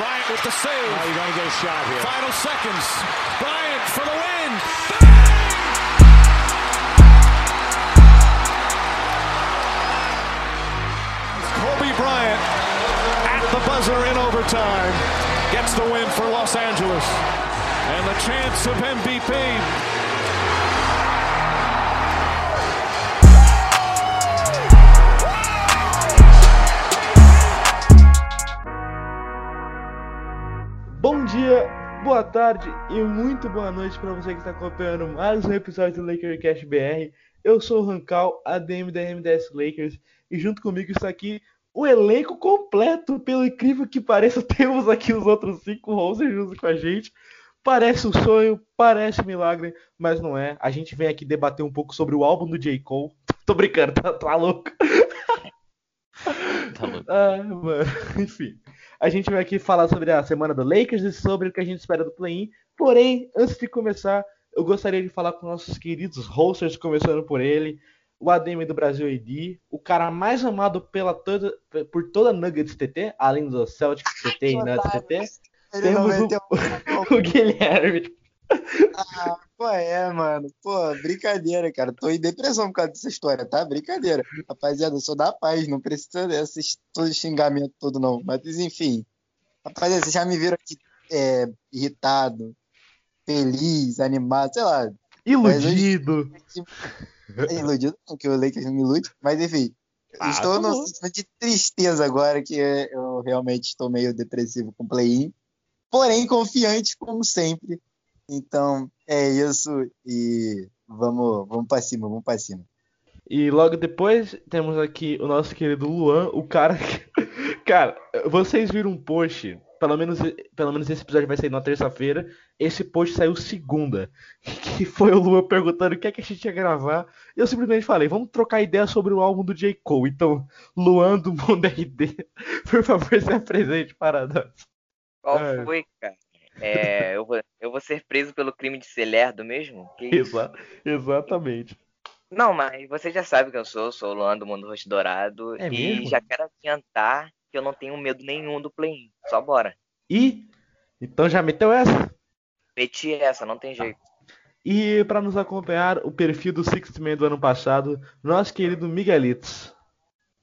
Bryant with the save. Oh, you're going to get a shot here. Final seconds. Bryant for the win. Kobe Bryant at the buzzer in overtime gets the win for Los Angeles. And the chance of MVP boa tarde e muito boa noite para você que está acompanhando mais um episódio do LakerCast BR. Eu sou o Rancal, ADM da MDS Lakers, e junto comigo está aqui o elenco completo. Pelo incrível que pareça, temos aqui os outros cinco rosters junto com a gente. Parece um sonho, parece um milagre, mas não é. A gente vem aqui debater um pouco sobre o álbum do J. Cole. Tô brincando, tá, tá louco? Tá louco. Ah, mano, enfim. A gente vai aqui falar sobre a semana do Lakers e sobre o que a gente espera do play-in. Porém, antes de começar, eu gostaria de falar com nossos queridos hosters, começando por ele, o ADM do Brasil AD, o cara mais amado pela toda, por toda Nuggets TT, além do Celtics TT e Nuggets TT. Temos o, o Guilherme. Ah, pô, é, mano. Pô, brincadeira, cara. Tô em depressão por causa dessa história, tá? Brincadeira. Rapaziada, eu sou da paz, não precisa desses todo xingamento todo, não. Mas, enfim. Rapaziada, vocês já me viram aqui é, irritado, feliz, animado, sei lá. Iludido. É iludido, não, que o Lakers não me ilude. Mas, enfim. Ah, estou tá num bom. sentimento de tristeza agora, que eu realmente estou meio depressivo com o play-in. Porém, confiante, como sempre. Então, é isso. E vamos, vamos para cima, vamos para cima. E logo depois temos aqui o nosso querido Luan, o cara que... Cara, vocês viram um post, pelo menos, pelo menos esse episódio vai sair na terça-feira, esse post saiu segunda, que foi o Luan perguntando o que é que a gente ia gravar, e eu simplesmente falei, vamos trocar ideia sobre o álbum do J. Cole. Então, Luan do Mundo RD, por favor, se apresente para nós. Qual É. foi, cara? É, eu, vou, eu vou ser preso pelo crime de ser lerdo mesmo? Exa- exatamente. Não, mas você já sabe quem eu sou, sou o Luan do Mundo Rosto Dourado. É e mesmo? já quero adiantar que eu não tenho medo nenhum do play-in. Só bora. E, então já meteu essa? Meti essa, não tem jeito. E para nos acompanhar, o perfil do Sixth Man do ano passado, nosso querido Miguelitos.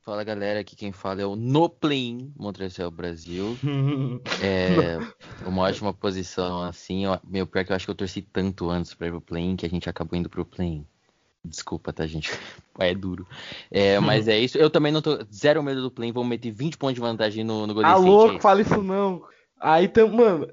Fala galera, aqui quem fala é o No Play Montreal Brasil. É uma ótima posição assim. Meu, pior que eu acho que eu torci tanto antes pra ir pro play que a gente acabou indo pro play Desculpa, tá, gente? É duro. É, mas é isso. Eu também não tô. Zero medo do play Vamos meter 20 pontos de vantagem no, no Golden Ah, State. é fala isso não. Aí tem, mano,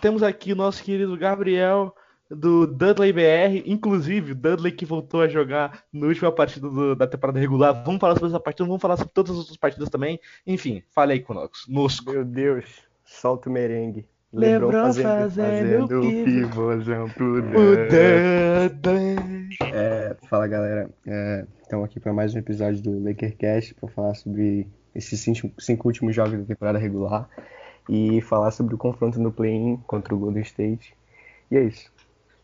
temos aqui o nosso querido Gabriel do Dudley BR, inclusive o Dudley que voltou a jogar na última partida do- da temporada regular. Vamos falar sobre essa partida, vamos falar sobre todas as outras partidas também. Enfim, fale aí conosco. Nosco. Meu Deus, solta o merengue. Lebron Lebron fazendo fazendo, fazendo pivô. pivôzão pro O Dudley. É, fala galera, estamos aqui para mais um episódio do Lakercast para falar sobre esses cinco, cinco últimos jogos da temporada regular e falar sobre o confronto no play-in contra o Golden State. E é isso.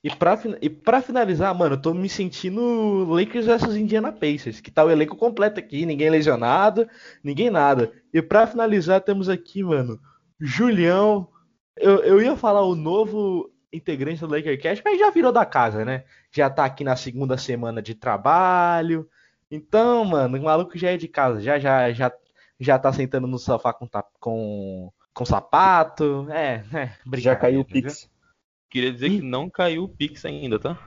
E pra, e pra finalizar, mano, eu tô me sentindo Lakers versus Indiana Pacers, que tá o elenco completo aqui, ninguém lesionado, ninguém nada. E pra finalizar, temos aqui, mano, Julião. Eu, eu ia falar o novo integrante do LakerCast, mas já virou da casa, né? Já tá aqui na segunda semana de trabalho. Então, mano, o maluco já é de casa, já já já, já tá sentando no sofá com, com, com sapato. É, é, Já caiu o Pix. Queria dizer Ih. que não caiu o Pix ainda, tá?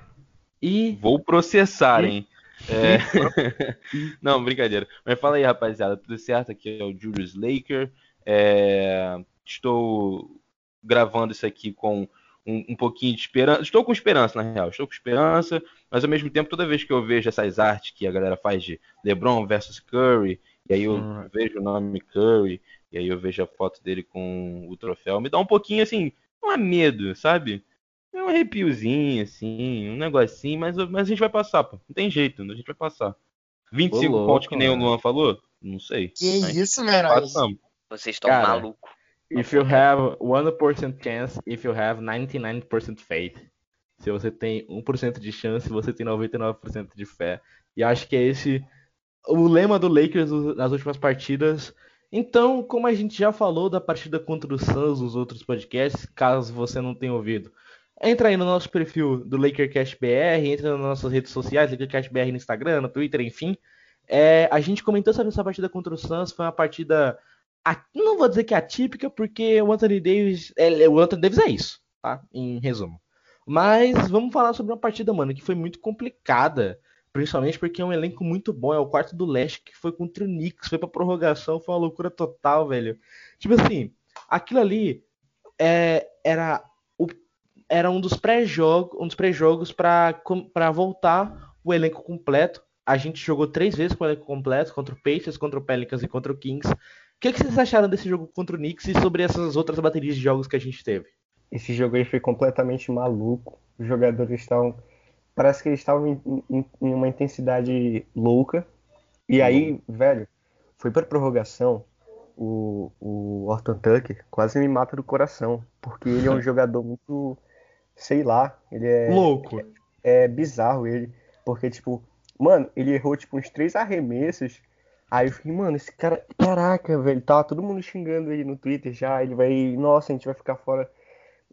E Vou processar, Ih. hein? É... não, brincadeira. Mas fala aí, rapaziada, tudo certo? Aqui é o Julius Laker. É, Estou gravando isso aqui com um, um pouquinho de esperança. Estou com esperança, na real. Estou com esperança, mas ao mesmo tempo, toda vez que eu vejo essas artes que a galera faz de LeBron versus Curry, e aí eu Hum. vejo o nome Curry, e aí eu vejo a foto dele com o troféu, me dá um pouquinho assim, não é medo, sabe? É um arrepiozinho, assim, um negocinho, mas, mas a gente vai passar, pô. Não tem jeito, a gente vai passar. 25 Ô, louco, pontos que nem o mano. Luan falou? Não sei. Que Mas isso? Passamos. Vocês estão malucos. If you have 1% chance, if you have 99% faith. Se você tem 1% de chance, você tem 99% de fé. E acho que é esse o lema do Lakers nas últimas partidas. Então, como a gente já falou da partida contra o Suns nos outros podcasts, caso você não tenha ouvido, entra aí no nosso perfil do LakerCast BR, entra nas nossas redes sociais, LakerCast BR no Instagram, no Twitter, enfim. É, a gente comentou sobre essa partida contra o Suns, foi uma partida, não vou dizer que atípica, porque o Anthony Davis, é, o Anthony Davis é isso, tá? Em resumo. Mas vamos falar sobre uma partida, mano, que foi muito complicada. Principalmente porque é um elenco muito bom. É o quarto do leste que foi contra o Knicks. Foi pra prorrogação. Foi uma loucura total, velho. Tipo assim, aquilo ali é, era, era um dos pré-jogos um dos pré-jogos pra voltar o elenco completo. A gente jogou três vezes com o elenco completo. Contra o Pacers, contra o Pelicans e contra o Kings. O que, que vocês acharam desse jogo contra o Knicks e sobre essas outras baterias de jogos que a gente teve? Esse jogo aí foi completamente maluco. Os jogadores estavam parece que eles estavam em, em, em, uma intensidade louca. E aí, uhum. velho, foi pra prorrogação. O, o Orton Tucker quase me mata do coração. Porque ele é um jogador muito. Sei lá. Ele é. Louco. É, é bizarro ele. Porque, tipo, mano, ele errou, tipo, uns três arremessos. Aí eu fiquei, mano, esse cara. Caraca, velho. Tava todo mundo xingando ele no Twitter já. Ele vai. Nossa, a gente vai ficar fora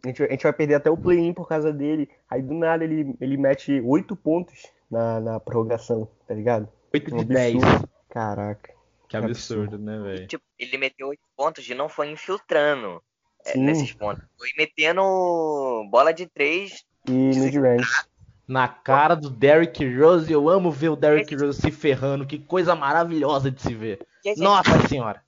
a gente, a gente vai perder até o play-in por causa dele. Aí do nada ele, ele mete 8 pontos na, na prorrogação, tá ligado? 8 de 10. Caraca. Que absurdo, né, velho? Tipo, ele meteu 8 pontos e não foi infiltrando é, nesses pontos. Foi metendo bola de 3 e mid-range. Na cara do Derrick Rose, eu amo ver o Derrick Rose se ferrando, que coisa maravilhosa de se ver. Nossa senhora!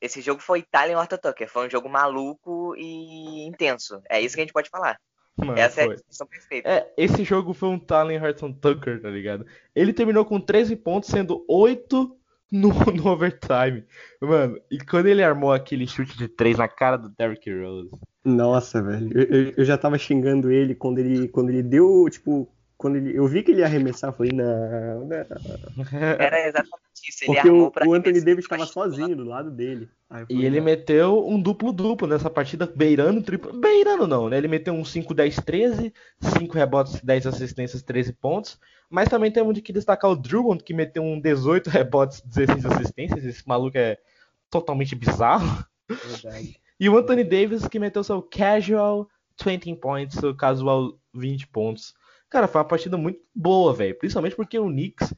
esse jogo foi Itália em Horta Tucker. Foi um jogo maluco e intenso. É isso que a gente pode falar. Mano, Essa foi. é a definição perfeita. É, esse jogo foi um Talen Horton Tucker, tá ligado? Ele terminou com 13 pontos, sendo 8 no, no, overtime. Mano, e quando ele armou aquele chute de 3 na cara do Derrick Rose. Nossa, velho. Eu, eu, já tava xingando ele quando ele, quando ele deu, tipo, quando ele, eu vi que ele ia arremessar, eu falei, não, não. Era exatamente isso. Ele Porque o, o Anthony Davis estava sozinho do lado dele. Falei, e ele não. meteu um duplo-duplo nessa partida, beirando triplo. Beirando não, né? Ele meteu um 5-10-13, 5 rebotes, 10 assistências, 13 pontos. Mas também temos de que destacar o Drummond, que meteu um 18 rebotes, 16 assistências. Esse maluco é totalmente bizarro. Verdade. E o Anthony Davis, que meteu seu casual 20 points, seu casual 20 pontos. Cara, foi uma partida muito boa, velho. Principalmente porque o Knicks,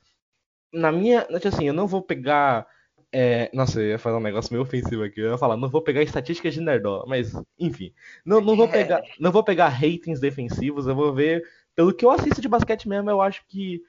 na minha. Assim, eu não vou pegar. É, nossa, eu ia falar um negócio meio ofensivo aqui. Eu ia falar, não vou pegar estatísticas de Nerdola, mas, enfim. Não, não, vou pegar, não vou pegar ratings defensivos, eu vou ver. Pelo que eu assisto de basquete mesmo, eu acho que,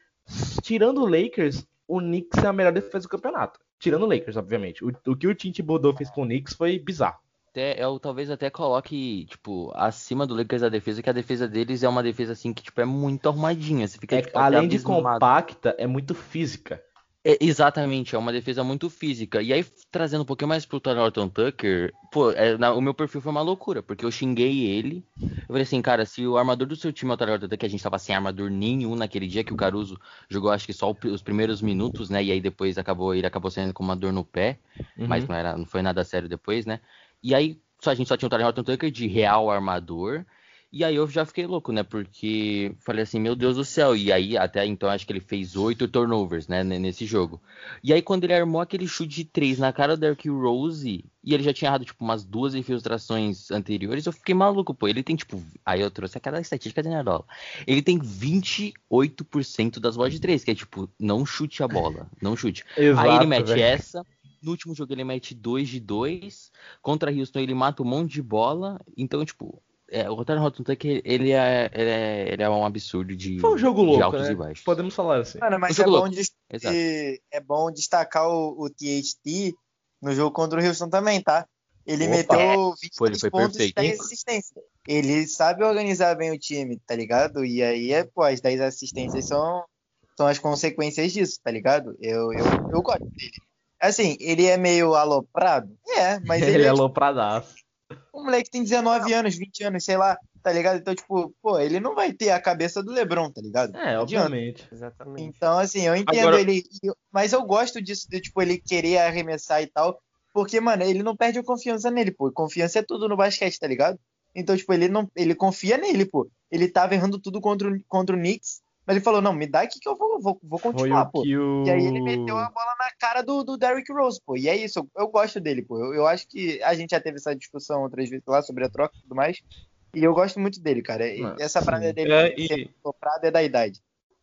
tirando o Lakers, o Knicks é a melhor defesa do campeonato. Tirando o Lakers, obviamente. O, o que o Tim Thibodeau fez com o Knicks foi bizarro até, eu talvez até coloque, tipo, acima do Lakers a defesa, que a defesa deles é uma defesa assim que, tipo, é muito arrumadinha. Você fica, é, tipo, além de compacta, é muito física. É, exatamente, é uma defesa muito física. E aí, trazendo um pouquinho mais pro Thornton Tucker, pô, é, na, o meu perfil foi uma loucura, porque eu xinguei ele. Eu falei assim, cara, se o armador do seu time é o Thornton Tucker, a gente tava sem armador nenhum naquele dia que o Caruso jogou, acho que só os primeiros minutos, né? E aí depois acabou, ele acabou sendo com uma dor no pé, uhum. mas não, era, não foi nada sério depois, né? E aí a gente só tinha o Tyler Horton Tucker de real armador. E aí eu já fiquei louco, né? Porque falei assim, meu Deus do céu. E aí, até então, acho que ele fez oito turnovers, né? Nesse jogo. E aí, quando ele armou aquele chute de três na cara do Derrick Rose, e ele já tinha errado, tipo, umas duas infiltrações anteriores, eu fiquei maluco, pô. Ele tem, tipo. Aí eu trouxe aquela estatística de Nerdola. Ele tem 28% das bolas de três, que é tipo, não chute a bola. Não chute. Exato, aí ele mete véio. essa. No último jogo ele mete 2 de 2. Contra Houston ele mata um monte de bola. Então, tipo, é, o Rotário Rotten Tucker, ele é, ele, é, ele é um absurdo de, Foi um jogo louco, altos né? e baixos. Podemos falar assim. Mano, mas um é, bom de, é bom destacar o, o THT no jogo contra o Houston também, tá? Ele Opa. meteu 20 foi, ele foi pontos perfeito. e 10 assistências. Ele sabe organizar bem o time, tá ligado? E aí, é, pô, as 10 assistências são, são as consequências disso, tá ligado? Eu, eu, eu gosto dele. Assim, ele é meio aloprado? É, mas ele, ele é, é alopradaço. Tipo, um moleque tem 19 anos, 20 anos, sei lá, tá ligado? Então, tipo, pô, ele não vai ter a cabeça do Lebron, tá ligado? É, obviamente. Exatamente. Então, assim, eu entendo Agora... ele, mas eu gosto disso, de, tipo, ele querer arremessar e tal, porque, mano, ele não perde a confiança nele, pô. Confiança é tudo no basquete, tá ligado? Então, tipo, ele não, ele confia nele, pô. Ele tava errando tudo contra o, contra o Knicks, Mas ele falou, não, me dá aqui que eu vou, vou, vou continuar, pô. O... E aí ele meteu a bola na cara do, do Derrick Rose, pô. E é isso, eu, eu gosto dele, pô. Eu, eu, acho que a gente já teve essa discussão outras vezes lá sobre a troca e tudo mais. E eu gosto muito dele, cara. Ah, essa parada dele é, e... ser soprado é da idade.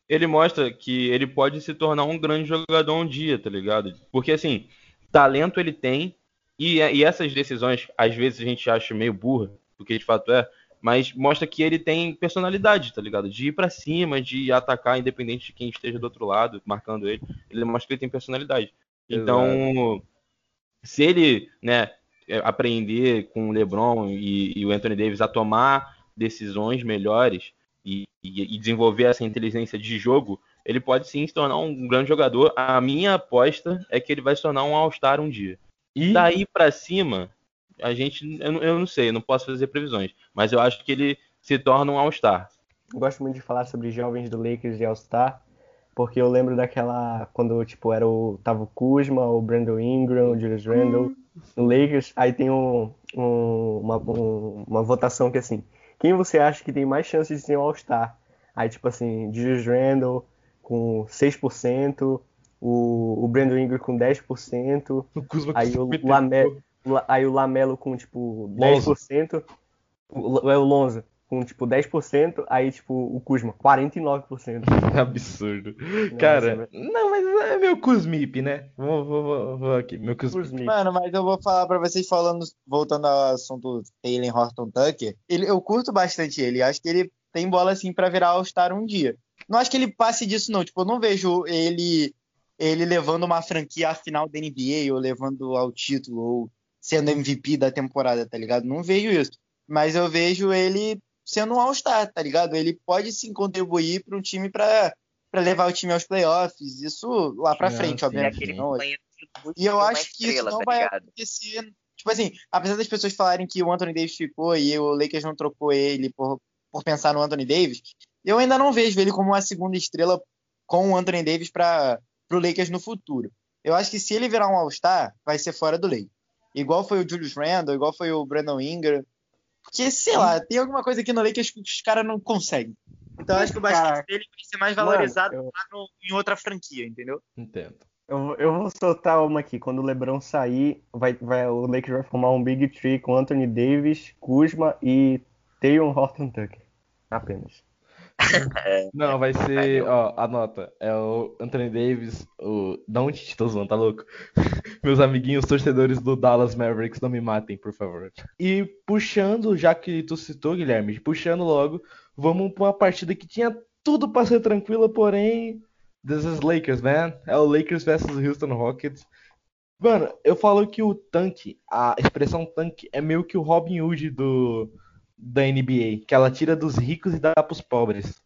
Ele mostra que ele pode se tornar um grande jogador um dia, tá ligado? Porque assim, talento ele tem, e, e essas decisões, às vezes, a gente acha meio burra, porque de fato é, mas mostra que ele tem personalidade, tá ligado? De ir para cima, de atacar, independente de quem esteja do outro lado, marcando ele. Ele mostra que ele tem personalidade. Então, se ele, né, é, aprender com o LeBron e, e, o Anthony Davis a tomar decisões melhores e, e, e, desenvolver essa inteligência de jogo, ele pode sim se tornar um grande jogador. A minha aposta é que ele vai se tornar um All-Star um dia. E daí para cima, a gente, eu, eu não sei, eu não posso fazer previsões, mas eu acho que ele se torna um All-Star. Gosto muito de falar sobre jovens do Lakers e All-Star, porque eu lembro daquela quando tipo era o tava o Kuzma, o Brandon Ingram, o Julius Randle no Lakers, aí tem um, um, uma, um, uma votação que assim, quem você acha que tem mais chances de ser um All-Star? Aí tipo assim, Julius Randle com 6%, o, o Brandon Ingram com 10%, o Kuzma aí o Lamelo, aí o Lamelo com tipo 10%, o, é o Lonzo com tipo 10%, aí tipo o Kuzma 49%. Absurdo. Não, Cara, não, mas é meu Kuzmip, né? Vou, vou, vou, vou aqui, meu Kuzmip. Mano, mas eu vou falar para vocês falando, voltando ao assunto Taylor Horton Tucker, ele, eu curto bastante ele, acho que ele tem bola assim para virar All-Star um dia. Não acho que ele passe disso não, tipo, eu não vejo ele ele levando uma franquia à final da NBA ou levando ao título ou sendo MVP da temporada, tá ligado? Não vejo isso. Mas eu vejo ele sendo um All-Star, tá ligado? Ele pode sim contribuir para um time para levar o time aos playoffs, isso lá para frente, sim, obviamente. Não. E eu acho que isso não tá vai acontecer. Tipo assim, apesar das pessoas falarem que o Anthony Davis ficou e o Lakers não trocou ele por, por pensar no Anthony Davis, eu ainda não vejo ele como uma segunda estrela com o Anthony Davis para o Lakers no futuro. Eu acho que se ele virar um All-Star, vai ser fora do Lakers. Igual foi o Julius Randle, igual foi o Brandon Ingram. Porque, sei lá, tem alguma coisa aqui no Lakers que os caras não conseguem. Então acho que o basquete dele vai ser mais valorizado Mano, eu... no, em outra franquia, entendeu? Entendo. Eu, eu vou soltar uma aqui. Quando o LeBron sair, vai, vai, o Lakers vai formar um Big Tree com Anthony Davis, Kuzma e Tayon Horton Tucker. Apenas. É. Não, vai ser, ó, anota, é o Anthony Davis, o... Não te tô zoando, tá louco? Meus amiguinhos torcedores do Dallas Mavericks, não me matem, por favor. E puxando, já que tu citou, Guilherme, puxando logo, vamos pra uma partida que tinha tudo pra ser tranquila, porém, this is Lakers, man. É o Lakers versus Houston Rockets. Mano, eu falo que o tanque, a expressão tanque, é meio que o Robin Hood do da NBA, que ela tira dos ricos e dá pros pobres.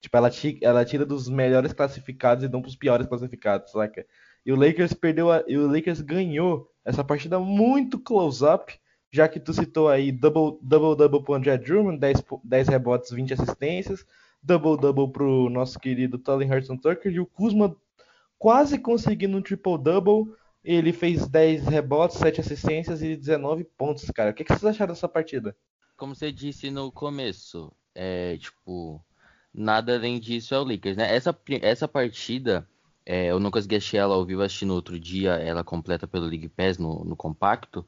Tipo, ela, ela tira dos melhores classificados e dá pros piores classificados, saca? E o Lakers perdeu a, e o Lakers ganhou essa partida muito close up, já que tu citou aí double double double pro André Drummond, 10, 10 rebotes, 20 assistências, double double pro nosso querido Tully Hudson Tucker e o Kuzma quase conseguindo um triple double. Ele fez 10 rebotes, 7 assistências e 19 pontos, cara. O que, que vocês acharam dessa partida? como você disse no começo, é tipo, nada além disso é o Lakers, né? Essa, essa partida, é, eu não consegui assistir ela ao vivo, assisti no outro dia, ela completa pelo League Pass no, no compacto.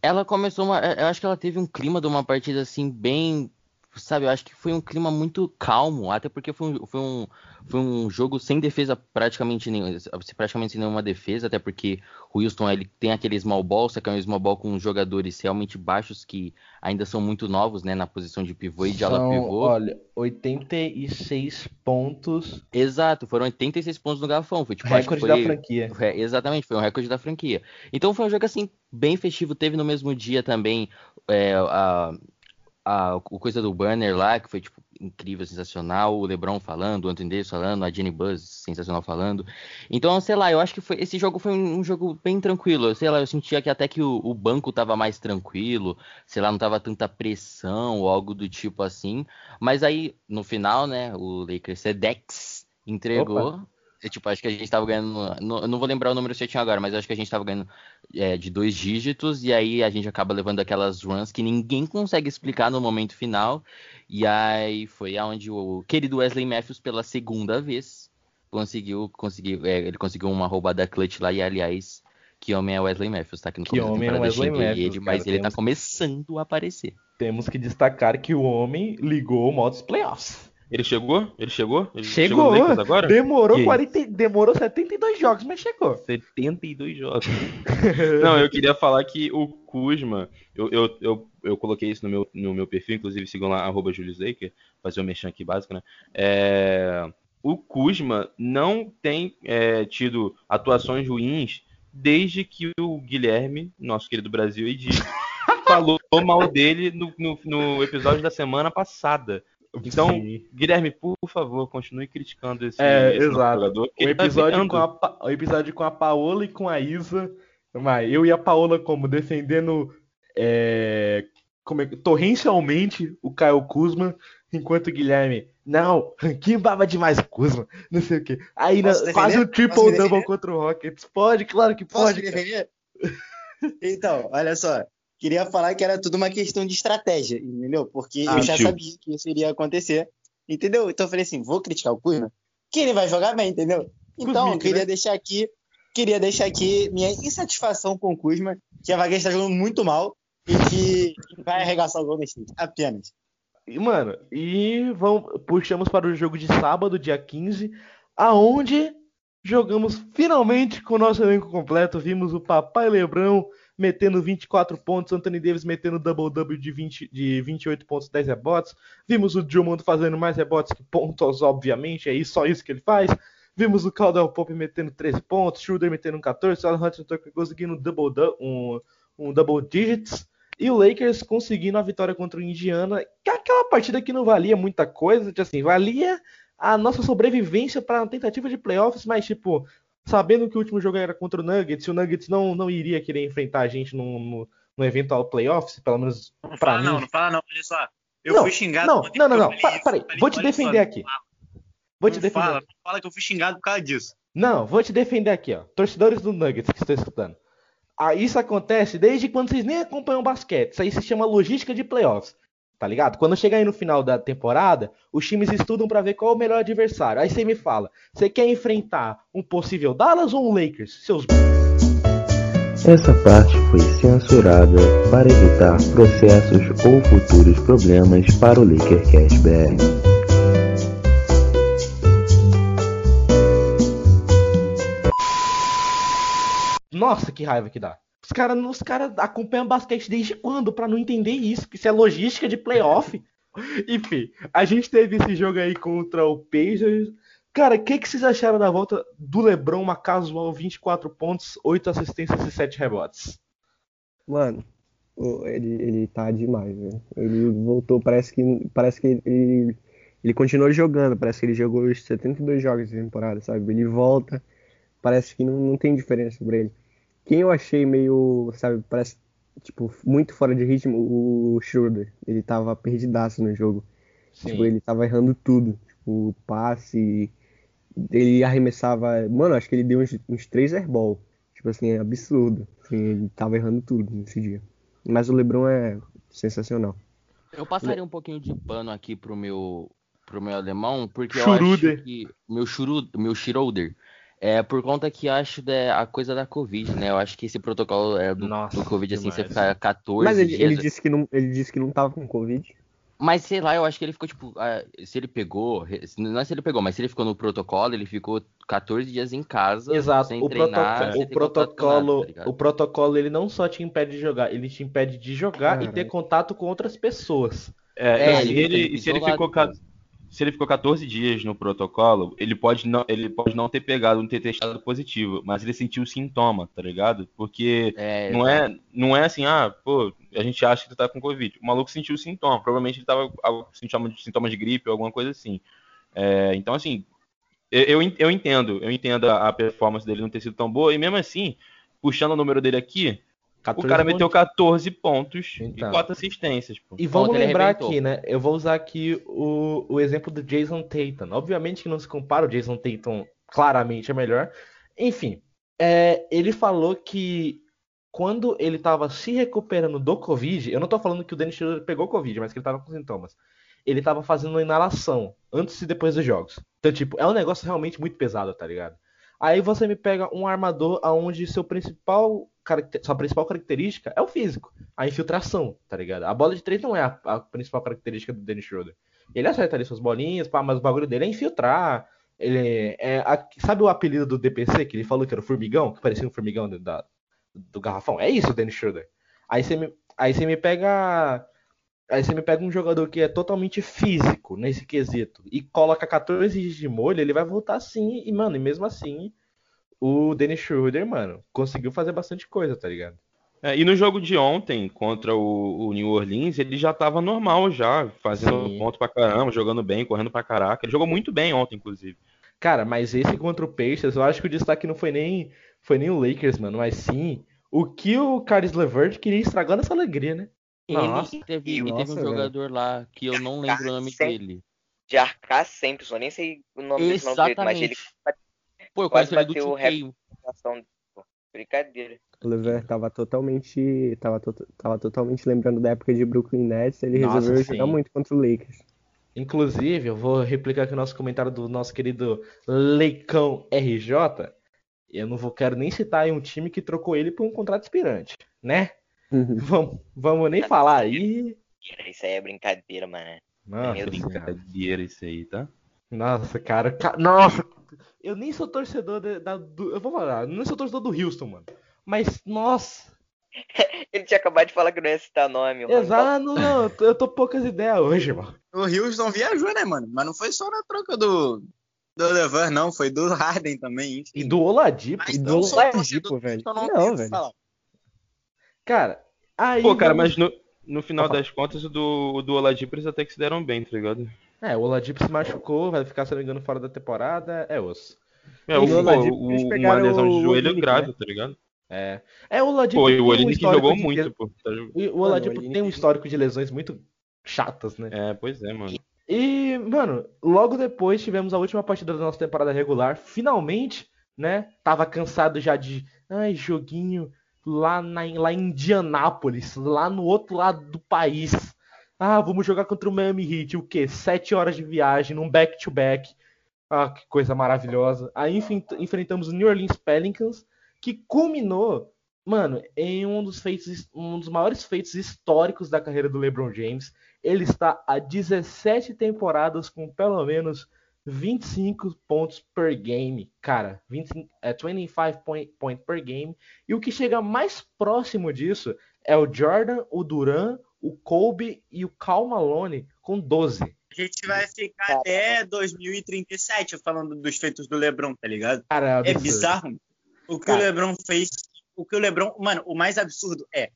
Ela começou uma. Eu acho que ela teve um clima de uma partida assim, bem sabe, eu acho que foi um clima muito calmo, até porque foi um, foi um, foi um jogo sem defesa praticamente nenhuma, praticamente sem nenhuma defesa, até porque o Houston ele tem aquele small ball, só que é um small ball com jogadores realmente baixos que ainda são muito novos, né, na posição de pivô e de ala pivô. Olha, 86 pontos. Exato, foram 86 pontos no garrafão, foi tipo, recorde foi, da franquia. É, exatamente, foi um recorde da franquia. Então foi um jogo assim bem festivo, teve no mesmo dia também é, a a, o coisa do banner lá, que foi tipo incrível, sensacional, o LeBron falando, o Anthony Davis falando, a Jenny Buzz sensacional falando. Então, sei lá, eu acho que foi, esse jogo foi um, um jogo bem tranquilo. Sei lá, eu sentia que até que o, o, banco tava mais tranquilo, sei lá, não tava tanta pressão ou algo do tipo assim. Mas aí, no final, né, o Lakers Sedex entregou. Opa. Tipo, acho que a gente tava ganhando. eu não vou lembrar o número certinho agora, mas acho que a gente tava ganhando é, de dois dígitos, e aí a gente acaba levando aquelas runs que ninguém consegue explicar no momento final. E aí foi aonde o querido Wesley Matthews, pela segunda vez, conseguiu. conseguiu é, ele conseguiu uma roubada clutch lá, e aliás. Que homem é Wesley Matthews, tá? Que, no que homem é Wesley Matthews, ele, cara, mas ele tá começando a aparecer. Temos que destacar que o homem ligou o modo playoffs. Ele chegou? Ele chegou? Ele chegou, chegou agora? Demorou, 40, demorou 72 jogos, mas chegou. 72 jogos. Não, eu queria falar que o Kuzma, eu, eu, eu, eu, coloquei isso no meu, no meu perfil, inclusive sigam lá, arroba Laker, fazer o um mexão aqui básico, né? É, o Kuzma não tem é, tido atuações ruins desde que o Guilherme, nosso querido Brasil, Edith, falou mal dele no, no, no episódio da semana passada. Então, Sim. Guilherme, por favor, continue criticando esse, é, esse exato. jogador. O tá episódio, tá com a, o episódio com a Paola e com a Isa. Mas eu e a Paola como defendendo é, como é, torrencialmente o Caio Kuzma, enquanto o Guilherme, não, que baba demais o Kuzma, não sei o que. Aí quase um triple double contra o Rockets. Pode, claro que pode. então, olha só queria falar que era tudo uma questão de estratégia, entendeu? Porque ah, eu já tio. sabia que isso iria acontecer, entendeu? Então eu falei assim, vou criticar o Kuzma, que ele vai jogar bem, entendeu? Então, eu queria né? deixar aqui, queria deixar aqui minha insatisfação com o Kuzma, que a Vaguinha está jogando muito mal e que vai arregaçar o Golden State, apenas. E, mano, e vamos, puxamos para o jogo de sábado, dia 15, aonde jogamos finalmente com o nosso elenco completo. Vimos o Papai Lebrão metendo 24 pontos, Anthony Davis metendo double-double de, 20, de 28 pontos, 10 rebotes. Vimos o Drummond fazendo mais rebotes que pontos, obviamente, é só isso que ele faz. Vimos o Caldwell Pope metendo 13 pontos, Schroeder metendo 14, o Tucker conseguindo double, um, um double digits. E o Lakers conseguindo a vitória contra o Indiana, que é aquela partida que não valia muita coisa, assim, valia a nossa sobrevivência para a tentativa de playoffs, mas tipo, sabendo que o último jogo era contra o Nuggets, e o Nuggets não, não iria querer enfrentar a gente no, no, no eventual playoffs, pelo menos não pra fala, mim. Não, não fala não, olha só. Eu não, fui xingado. Não, não, não, não. Peraí, vou te defender só, aqui. Vou te defender. Fala, fala que eu fui xingado por causa disso. Não, vou te defender aqui, ó. Torcedores do Nuggets que estão escutando. Ah, isso acontece desde quando vocês nem acompanham basquete. Isso aí se chama logística de playoffs tá ligado? Quando chega aí no final da temporada, os times estudam para ver qual é o melhor adversário. Aí você me fala, você quer enfrentar um possível Dallas ou um Lakers? Seus essa parte foi censurada para evitar processos ou futuros problemas para o LakerCast BR. Nossa, que raiva que dá. Os caras os cara acompanham basquete desde quando para não entender isso? Que isso é logística de playoff. Enfim, a gente teve esse jogo aí contra o Pacers. Cara, o que, que vocês acharam da volta do LeBron, uma casual 24 pontos, 8 assistências e 7 rebotes? Mano, ele, ele tá demais, velho. Ele voltou, parece que, parece que ele, ele continuou jogando, parece que ele jogou os 72 jogos de temporada, sabe? Ele volta, parece que não, não tem diferença pra ele. Quem eu achei meio, sabe, parece, tipo, muito fora de ritmo, o Schroeder. Ele tava perdidaço no jogo. Sim. Tipo, ele tava errando tudo. Tipo, passe. Ele arremessava. Mano, acho que ele deu uns, uns três airball. Tipo assim, é absurdo. Assim, ele tava errando tudo nesse dia. Mas o Lebron é sensacional. Eu passaria um pouquinho de pano aqui pro meu, pro meu alemão, porque eu acho que. Meu, Schroeder, meu Schroeder é por conta que acho da, a coisa da Covid, né? Eu acho que esse protocolo é do, Nossa, do Covid, assim, você ficar 14 Mas ele, dias... ele, disse que não, ele disse que não tava com Covid. Mas sei lá, eu acho que ele ficou, tipo, ah, se ele pegou, não é se ele pegou, mas se ele ficou no protocolo, ele ficou 14 dias em casa, Exato. sem o treinar. o protocolo, tá o protocolo, ele não só te impede de jogar, ele te impede de jogar e ter contato com outras pessoas. É, é ele, ele, se ele ficou se ele ficou 14 dias no protocolo, ele pode não, ele pode não ter pegado, não ter testado positivo, mas ele sentiu sintoma, tá ligado? Porque é, não, é, não é assim, ah, pô, a gente acha que tu tá com Covid. O maluco sentiu sintoma, provavelmente ele tava com sintomas de gripe ou alguma coisa assim. É, então, assim, eu, eu entendo, eu entendo a performance dele não ter sido tão boa, e mesmo assim, puxando o número dele aqui, o cara meteu 14 pontos então. e 4 assistências. Pô. E vamos lembrar aqui, né? Eu vou usar aqui o, o exemplo do Jason Tatum. Obviamente que não se compara o Jason Tatum claramente é melhor. Enfim, é, ele falou que quando ele estava se recuperando do Covid, eu não tô falando que o Dennis Schroeder pegou Covid, mas que ele tava com sintomas. Ele tava fazendo uma inalação antes e depois dos jogos. Então, tipo, é um negócio realmente muito pesado, tá ligado? Aí você me pega um armador aonde seu principal sua principal característica é o físico, a infiltração, tá ligado? A bola de três não é a, a principal característica do Dennis Schroeder. Ele acerta ali suas bolinhas, pá, mas o bagulho dele é infiltrar. Ele é, a, sabe o apelido do DPC que ele falou que era o formigão, que parecia um formigão da, do garrafão? É isso, Dennis Schroeder. Aí você me, aí você me pega Aí você me pega um jogador que é totalmente físico nesse quesito e coloca 14 dias de molho, ele vai voltar assim, e, mano, e mesmo assim, o Dennis Schroeder, mano, conseguiu fazer bastante coisa, tá ligado? É, e no jogo de ontem contra o, o, New Orleans, ele já tava normal já, fazendo Sim. ponto pra caramba, jogando bem, correndo pra caraca. Ele jogou muito bem ontem, inclusive. Cara, mas esse contra o Pacers, eu acho que o destaque não foi nem, foi nem o Lakers, mano, mas sim o que o Caris LeVert queria estragar nessa alegria, né? Nossa, e teve, e teve um jogador lá que eu não lembro o nome dele. De Arcar sempre, eu nem sei o nome Exatamente. desse nome dele, mas ele Pô, eu conheço ele do Tio Brincadeira. O Lever tava totalmente. Tava, to, tava totalmente lembrando da época de Brooklyn Nets, ele Nossa, resolveu sim. jogar muito contra o Lakers. Inclusive, eu vou replicar aqui o nosso comentário do nosso querido Leicão RJ. Eu não vou quero nem citar aí um time que trocou ele por um contrato aspirante, né? Uhum. Vamos, vamos nem falar aí. Isso aí é brincadeira, mano. Nossa, brincadeira isso aí, tá? Nossa, cara. Ca... Nossa, eu nem sou torcedor de, da, do. Eu vou falar, não sou torcedor do Houston, mano. Mas, nossa. Ele tinha acabado de falar que não ia citar nome, mano. Exato, não, não, eu tô poucas ideias hoje, mano. O Houston viajou, né, mano? Mas não foi só na troca do, do Levan, não. Foi do Harden também. Enfim. E do Oladipo. E do Oladipo, velho. Não, não velho. Falar. Cara, aí. Pô, cara, mas no, no final das contas, o do, o do Oladipo eles até que se deram bem, tá ligado? É, o Oladipo se machucou, vai ficar, se não me engano, fora da temporada. É osso. É, o, Oladipo, o, uma lesão de joelho é grave, né? tá ligado? É. É, o Oladipo. Pô, e o Oladipo um jogou muito, de... pô. Tá... O Oladipo tem um histórico de lesões muito chatas, né? É, pois é, mano. E, mano, logo depois tivemos a última partida da nossa temporada regular. Finalmente, né? Tava cansado já de. Ai, joguinho lá, na, lá em Indianápolis, lá no outro lado do país. Ah, vamos jogar contra o Miami Heat, o quê? Sete horas de viagem, num back-to-back. -back. Ah, que coisa maravilhosa. Aí enfrentamos o New Orleans Pelicans, que culminou, mano, em um dos feitos, um dos maiores feitos históricos da carreira do LeBron James. Ele está há 17 temporadas com pelo menos 25 pontos per game, cara, 25, é 25 point, point per game. E o que chega mais próximo disso é o Jordan, o Duran, o Kobe e o Cal Malone com 12. A gente vai ficar até 2037 falando dos feitos do LeBron, tá ligado? Cara, é, é bizarro. O que cara. o LeBron fez, o que o LeBron, mano, o mais absurdo é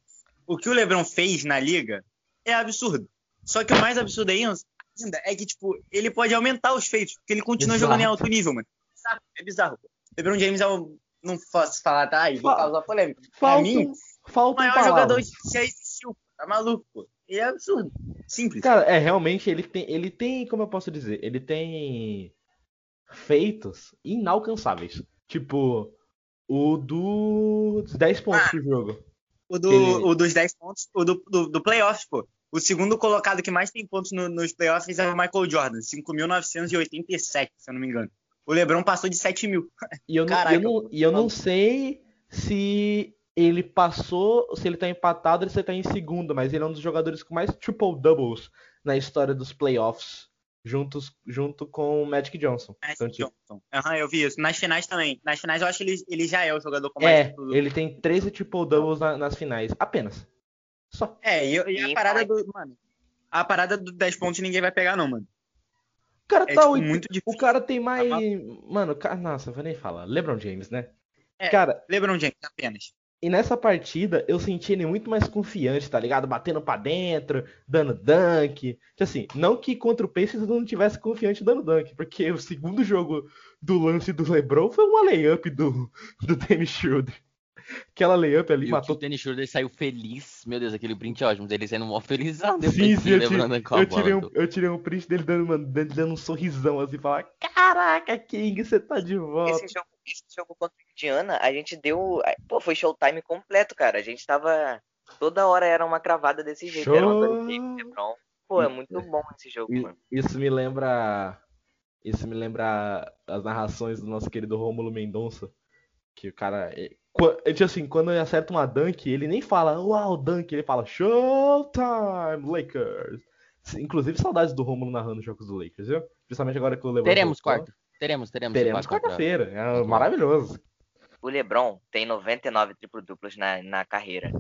o que o LeBron fez na liga é absurdo. Só que o mais absurdo ainda ainda é que, tipo, ele pode aumentar os feitos, porque ele continua Exato. jogando em alto nível, mano. É bizarro. LeBron James é um. Não posso falar, tá? E vou causar polêmica. Falta, pra mim, falta o maior palavras. jogador que já existiu. Tá maluco, pô. E é absurdo. Simples. Cara, é, realmente, ele tem, ele tem, como eu posso dizer, ele tem feitos inalcançáveis. Tipo, o dos 10 pontos ah, do jogo. O, do, o dos 10 pontos, o do, do, do playoffs, pô. O segundo colocado que mais tem pontos no, nos playoffs é o Michael Jordan, 5.987, se eu não me engano. O LeBron passou de 7 mil. E eu, não, eu não, e eu não sei se ele passou, se ele tá empatado ou se ele tá em segundo, mas ele é um dos jogadores com mais triple doubles na história dos playoffs, juntos, junto com o Magic Johnson. Magic então, tipo... Johnson. Uhum, eu vi isso. Nas finais também. Nas finais eu acho que ele, ele já é o jogador com mais É, ele tem 13 triple doubles na, nas finais, apenas. Só. É, e, e a parada do. Mano, a parada do 10 pontos ninguém vai pegar, não, mano. O cara é, tá tipo, muito difícil. O cara tem mais. Mano, cara... nossa, vou nem falar. LeBron James, né? É, cara. LeBron James, apenas. E nessa partida eu senti ele muito mais confiante, tá ligado? Batendo para dentro, dando dunk. Assim, não que contra o Pacers não tivesse confiante dando dunk, porque o segundo jogo do lance do LeBron foi uma layup do, do Dennis Schroeder. Aquela layup ali e matou. O Dennis Schroeder saiu feliz. Meu Deus, aquele print é ótimo. Ele saindo mó felizão. Sim, sim, eu, tirei, eu, tirei um, eu tirei um print dele dando, mano, dando um sorrisão assim, falar: Caraca, King, você tá de volta. Esse jogo, esse jogo contra a Indiana, a gente deu. Pô, foi showtime completo, cara. A gente tava. Toda hora era uma cravada desse jeito. Show... Era um LeBron. Pô, é muito bom esse jogo, mano. Isso me lembra. Isso me lembra as narrações do nosso querido Rômulo Mendonça. Que o cara. Tipo assim, quando ele acerta uma dunk, ele nem fala, uau, dunk, ele fala, Showtime, Lakers. Inclusive, saudades do Romulo narrando os jogos do Lakers, viu? Principalmente agora que o LeBron. Teremos quarto. Teremos, teremos. Teremos quarta-feira. É maravilhoso. O LeBron tem 99 triplo-duplos na, na carreira.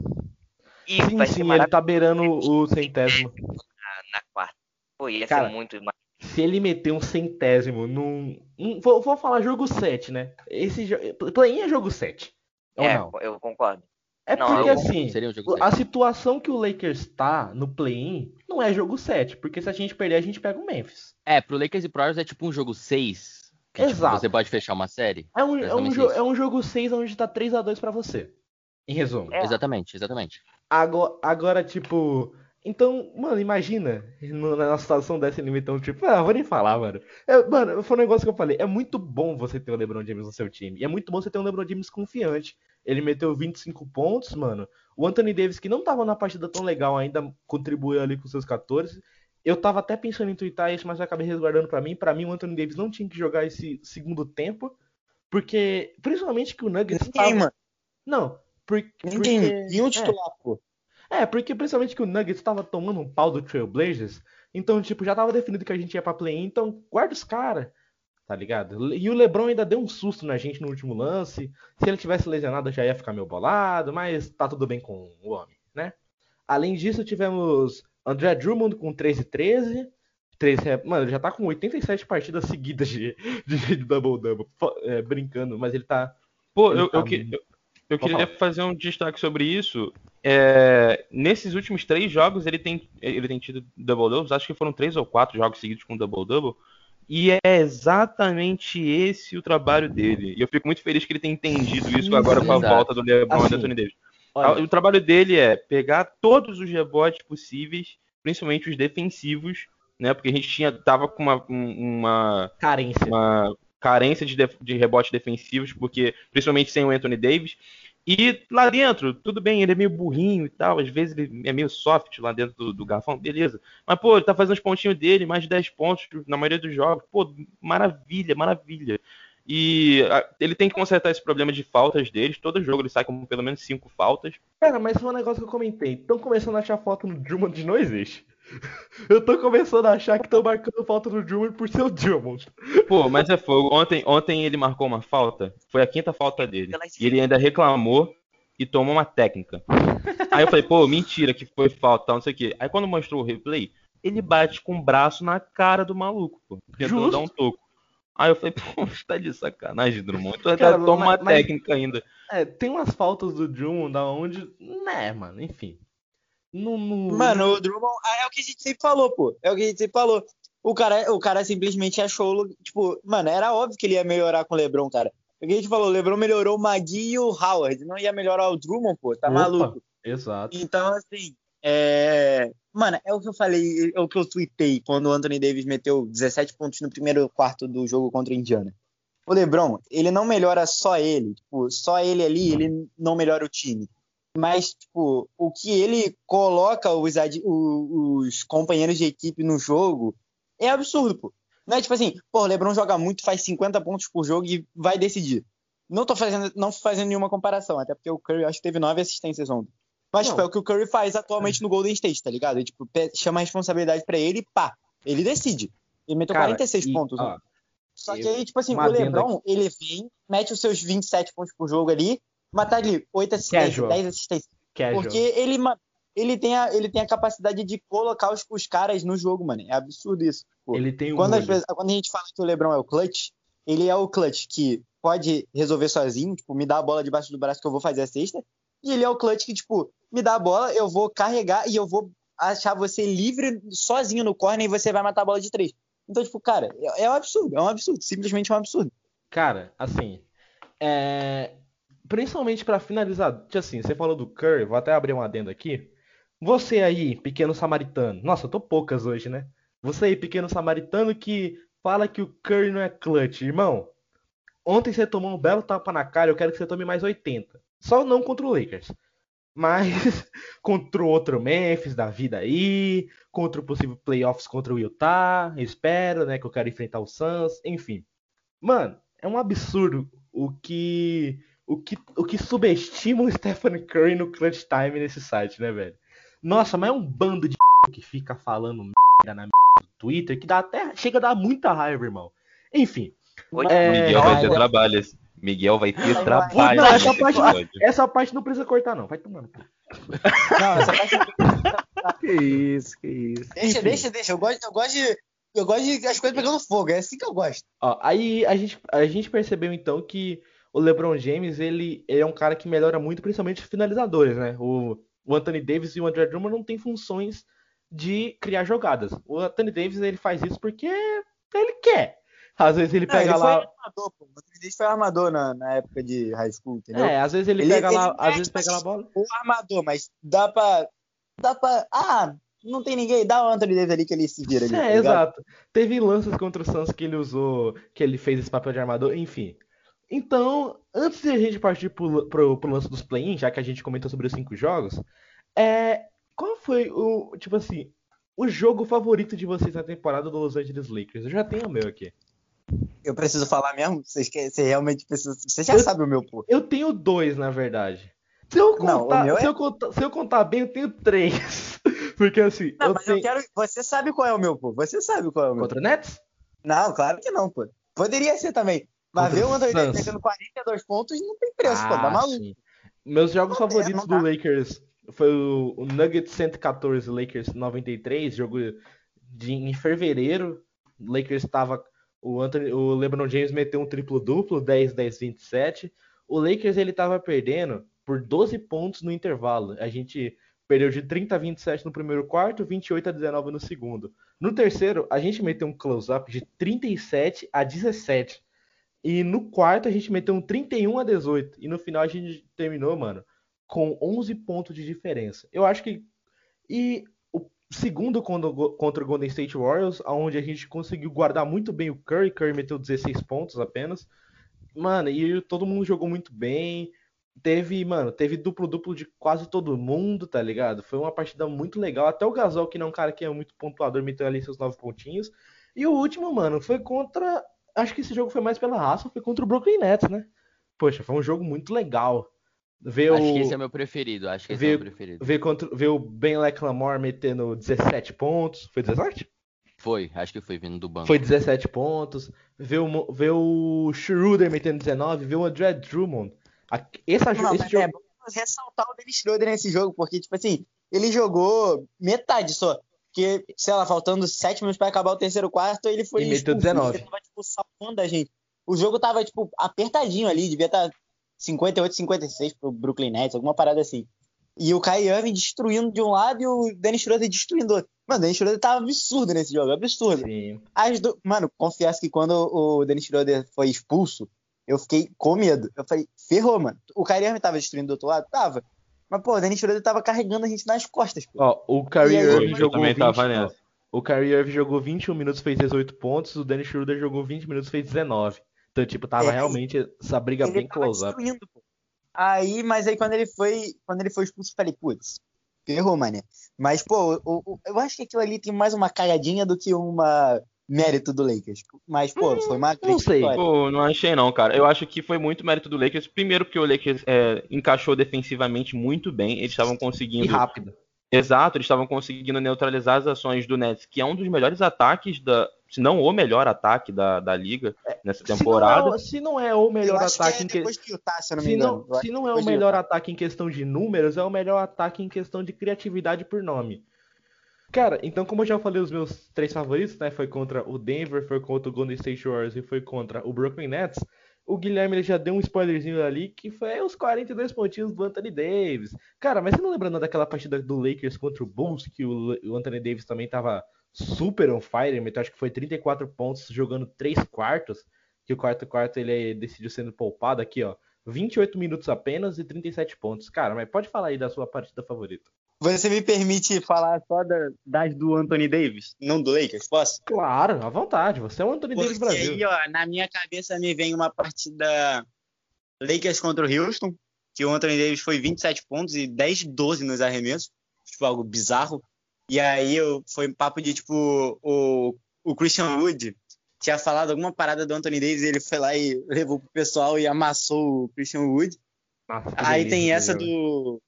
E sim, sim, ele tá beirando o centésimo. Na, na quarta. Pô, ia Cara, ser muito se ele meter um centésimo num. Um, vou, vou, falar jogo 7, né? Esse play é jogo 7. É, não? eu concordo. É não, porque assim, um a situação que o Lakers tá no play-in não é jogo 7, porque se a gente perder, a gente pega o Memphis. É, pro Lakers e pro Warriors é tipo um jogo 6. Que, tipo, Exato. Tipo, você pode fechar uma série. É um, é um, jo é um jogo 6 onde tá 3 a 2 para você. Em resumo. É. Exatamente, exatamente. Agora, agora, tipo, então, mano, imagina na situação dessa ele então, tipo, ah, vou nem falar, mano. É, mano, foi um negócio que eu falei. É muito bom você ter o LeBron James no seu time. E é muito bom você ter um LeBron James confiante. Ele meteu 25 pontos, mano. O Anthony Davis, que não tava na partida tão legal ainda, contribuiu ali com seus 14. Eu tava até pensando em twittar isso, mas acabei resguardando para mim. Para mim, o Anthony Davis não tinha que jogar esse segundo tempo. Porque, principalmente que o Nuggets. Ninguém, tava... mano. Não, porque. Ninguém, porque... nenhum titular, é. pô. É, porque principalmente que o Nuggets estava tomando um pau do Trailblazers, então, tipo, já tava definido que a gente ia pra play então guarda os caras, tá ligado? E o LeBron ainda deu um susto na gente no último lance, se ele tivesse lesionado já ia ficar meio bolado, mas tá tudo bem com o homem, né? Além disso, tivemos André Drummond com 13 e 13, 13 mano, já tá com 87 partidas seguidas de, de, de double-double, é, brincando, mas ele tá... Pô, ele eu, tá... eu, eu, eu queria fazer um destaque sobre isso. É, nesses últimos três jogos ele tem, ele tem tido double doubles, acho que foram três ou quatro jogos seguidos com double double. E é exatamente esse o trabalho dele. E eu fico muito feliz que ele tenha entendido isso agora com a volta do LeBron assim, e do Anthony Davis. Olha. O trabalho dele é pegar todos os rebotes possíveis, principalmente os defensivos, né? Porque a gente tinha tava com uma, uma carência, uma carência de, de rebotes defensivos, porque principalmente sem o Anthony Davis. E lá dentro, tudo bem, ele é meio burrinho e tal, às vezes ele é meio soft lá dentro do, do garfão, beleza. Mas, pô, ele tá fazendo os pontinhos dele, mais de 10 pontos na maioria dos jogos. Pô, maravilha, maravilha. E a, ele tem que consertar esse problema de faltas deles. Todo jogo ele sai com pelo menos 5 faltas. Cara, mas foi um negócio que eu comentei. Estão começando a achar foto no Drummond de não existe. Eu tô começando a achar que estão marcando falta no Drummond por ser o Drummond. Pô, mas é fogo. Ontem, ontem ele marcou uma falta. Foi a quinta falta dele. E ele ainda reclamou e tomou uma técnica. Aí eu falei, pô, mentira que foi falta, não sei o quê. Aí quando mostrou o replay, ele bate com o braço na cara do maluco, pô. Tentou dar um toco. Aí eu falei, pô, tá de sacanagem, Drummond. Tu Cara, toma uma mas, técnica ainda. É, tem umas faltas do Drummond onde. Né, mano, enfim. No, no... Mano, o Drummond ah, é o que a gente sempre falou, pô. É o que a gente sempre falou. O cara, o cara simplesmente achou. Tipo, mano, era óbvio que ele ia melhorar com o Lebron, cara. O que a gente falou, o Lebron melhorou o Magui e o Howard. Não ia melhorar o Drummond, pô. Tá Opa, maluco. Exato. Então, assim. É... Mano, é o que eu falei, é o que eu tuitei quando o Anthony Davis meteu 17 pontos no primeiro quarto do jogo contra a Indiana. O LeBron, ele não melhora só ele, tipo, só ele ali, ele não melhora o time mas tipo, o que ele coloca os, os companheiros de equipe no jogo é absurdo, pô. Não é tipo assim, pô, o LeBron joga muito, faz 50 pontos por jogo e vai decidir. Não tô fazendo, não fazendo nenhuma comparação, até porque o Curry acho que teve nove assistências ontem. Mas, tipo, é o que o Curry faz atualmente no Golden State, tá ligado? Ele, tipo, chama a responsabilidade para ele e pá, ele decide. Ele meteu Cara, 46 e, pontos. Ó, Só que aí, tipo assim, o LeBron, ele vem, mete os seus 27 pontos por jogo ali, matar ali 8 assistências, 10 assistências. Casual. Porque ele, ele, tem a, ele tem a capacidade de colocar os, os caras no jogo, mano. É absurdo isso. Pô. Ele tem um quando, quando a gente fala que o LeBron é o clutch, ele é o clutch que pode resolver sozinho, tipo, me dá a bola debaixo do braço que eu vou fazer a cesta. E ele é o clutch que, tipo, me dá a bola, eu vou carregar e eu vou achar você livre sozinho no corner e você vai matar a bola de três. Então, tipo, cara, é, é um absurdo, é um absurdo, simplesmente é um absurdo. Cara, assim, é principalmente para finalizar, assim, você falou do Curry, vou até abrir um adendo aqui. Você aí, pequeno samaritano. Nossa, eu tô poucas hoje, né? Você aí, pequeno samaritano que fala que o Curry não é clutch, irmão. Ontem você tomou um belo tapa na cara, eu quero que você tome mais 80. Só não contra o Lakers. Mas contra o outro Memphis da vida aí, contra o possível playoffs contra o Utah, espero, né, que eu quero enfrentar o Suns, enfim. Mano, é um absurdo o que o que o que subestima o Stephen Curry no clutch time nesse site, né, velho? Nossa, mas é um bando de que fica falando merda na do Twitter que dá até chega a dar muita raiva, irmão. Enfim, é... Miguel vai ter trabalho. Miguel vai ter trabalho. Não, essa, parte, essa parte não precisa cortar, não. Vai tomando. Não, essa parte não Que isso, que isso. Deixa, Enfim. deixa, deixa. Eu gosto, eu gosto de. Eu gosto de as coisas pegando fogo, é assim que eu gosto. Ó, aí a gente, a gente percebeu então que o LeBron James ele, ele é um cara que melhora muito, principalmente os finalizadores, né? O, o Anthony Davis e o André Drummond não têm funções de criar jogadas. O Anthony Davis ele faz isso porque ele quer. Às vezes ele pega ele lá. Foi armador, pô. O foi armador na, na época de high school, entendeu? É, às vezes ele, ele pega ele, lá, ele às vezes pega lá a bola. O armador, mas dá pra. Dá pra. Ah, não tem ninguém, dá o Anthony Davis ali que ele se vira ali. É, tá exato. Teve lances contra o Suns que ele usou, que ele fez esse papel de armador, enfim. Então, antes de a gente partir pro, pro, pro lance dos play-in, já que a gente comentou sobre os cinco jogos, é. Qual foi o. Tipo assim, o jogo favorito de vocês na temporada do Los Angeles Lakers? Eu já tenho o meu aqui. Eu preciso falar mesmo? Vocês, você realmente precisa. Você já eu, sabe o meu pô. Eu tenho dois, na verdade. Se eu contar, não, se, é... eu contar se eu contar bem, eu tenho três. Porque assim. Não, eu mas tenho... eu quero. Você sabe qual é o meu, pô. Você sabe qual é o meu. Contra o Nets? Não, claro que não, pô. Poderia ser também. Mas ver o Anthony Davis pegando 42 pontos não tem preço, ah, pô. Tá maluco. Sim. Meus jogos não favoritos do Lakers foi o, o Nuggets 114, Lakers 93, jogo de, em fevereiro. O Lakers estava o, Anthony, o LeBron James meteu um triplo-duplo, 10, 10, 27. O Lakers ele tava perdendo por 12 pontos no intervalo. A gente perdeu de 30 a 27 no primeiro quarto, 28 a 19 no segundo. No terceiro, a gente meteu um close-up de 37 a 17. E no quarto, a gente meteu um 31 a 18. E no final, a gente terminou, mano, com 11 pontos de diferença. Eu acho que. E segundo contra o Golden State Warriors, onde a gente conseguiu guardar muito bem o Curry. Curry meteu 16 pontos apenas. Mano, e todo mundo jogou muito bem. Teve, mano, teve duplo-duplo de quase todo mundo, tá ligado? Foi uma partida muito legal. Até o Gasol, que não é um cara que é muito pontuador, meteu ali seus nove pontinhos. E o último, mano, foi contra. Acho que esse jogo foi mais pela raça, foi contra o Brooklyn Nets, né? Poxa, foi um jogo muito legal. Ver acho o... que esse é meu preferido. Acho que esse ver, é o meu preferido. Ver, contra, ver o Ben Leclamore metendo 17 pontos. Foi 17? Foi, acho que foi vindo do banco. Foi 17 pontos. Ver o, ver o Schroeder metendo 19. Ver o André Drummond. Essa, Não, esse jogo... É ressaltar o Dennis Schroeder nesse jogo, porque, tipo assim, ele jogou metade só. Porque, sei lá, faltando 7 minutos para acabar o terceiro quarto, ele foi. E meteu 19. Ele tava, tipo, salvando a gente. O jogo tava, tipo, apertadinho ali, devia estar tá 58, 56 pro Brooklyn Nets, alguma parada assim. E o Kai Irving destruindo de um lado e o Dennis Schroeder destruindo do outro. Mano, o Dennis Schroeder tava absurdo nesse jogo, absurdo. Sim. Do... Mano, confesso que quando o Dennis Schroeder foi expulso, eu fiquei com medo. Eu falei, ferrou, mano. O Kyrie Irving tava destruindo do outro lado? Tava. Mas, pô, o Dennis Schroeder tava carregando a gente nas costas. Pô. Ó, o Kyrie Irving jogou 20... tava nessa. O Kyrie Irving jogou 21 minutos, fez 18 pontos. O Dennis Schroeder jogou 20 minutos, fez 19. Então, tipo, tava é, realmente essa briga bem close up. Aí, mas aí quando ele foi, quando ele foi expulso, eu falei, putz, ferrou, mané. Mas, pô, eu, eu acho que aquilo ali tem mais uma cagadinha do que uma mérito do Lakers. Mas, pô, hum, foi uma Não sei. Pô, não achei não, cara. Eu acho que foi muito mérito do Lakers. Primeiro porque o Lakers é, encaixou defensivamente muito bem. Eles estavam conseguindo... E rápido. Exato, eles estavam conseguindo neutralizar as ações do Nets, que é um dos melhores ataques da, se não o melhor ataque da, da liga é, nessa temporada. Se não é, se não é o melhor ataque é em que... Utah, se, não se, não, se não é o melhor ataque em questão de números, é o melhor ataque em questão de criatividade por nome. Cara, então como eu já falei os meus três favoritos, né, foi contra o Denver, foi contra o Golden State Warriors e foi contra o Brooklyn Nets. O Guilherme já deu um spoilerzinho ali que foi os 42 pontinhos do Anthony Davis. Cara, mas você não lembra daquela partida do Lakers contra o Bulls que o, o Anthony Davis também tava super on fire, meteu acho que foi 34 pontos jogando 3 quartos, que o quarto quarto ele decidiu sendo poupado aqui, ó. 28 minutos apenas e 37 pontos. Cara, mas pode falar aí da sua partida favorita. Você me permite falar só da, das do Anthony Davis, não do Lakers, posso? Claro, à vontade. Você é o Anthony Porque Davis Brasil. aí, ó, na minha cabeça me vem uma partida Lakers contra o Houston, que o Anthony Davis foi 27 pontos e 10 12 nos arremessos, tipo algo bizarro. E aí eu, foi um papo de tipo o, o Christian Wood tinha falado alguma parada do Anthony Davis, ele foi lá e levou pro pessoal e amassou o Christian Wood. Nossa, aí tem essa do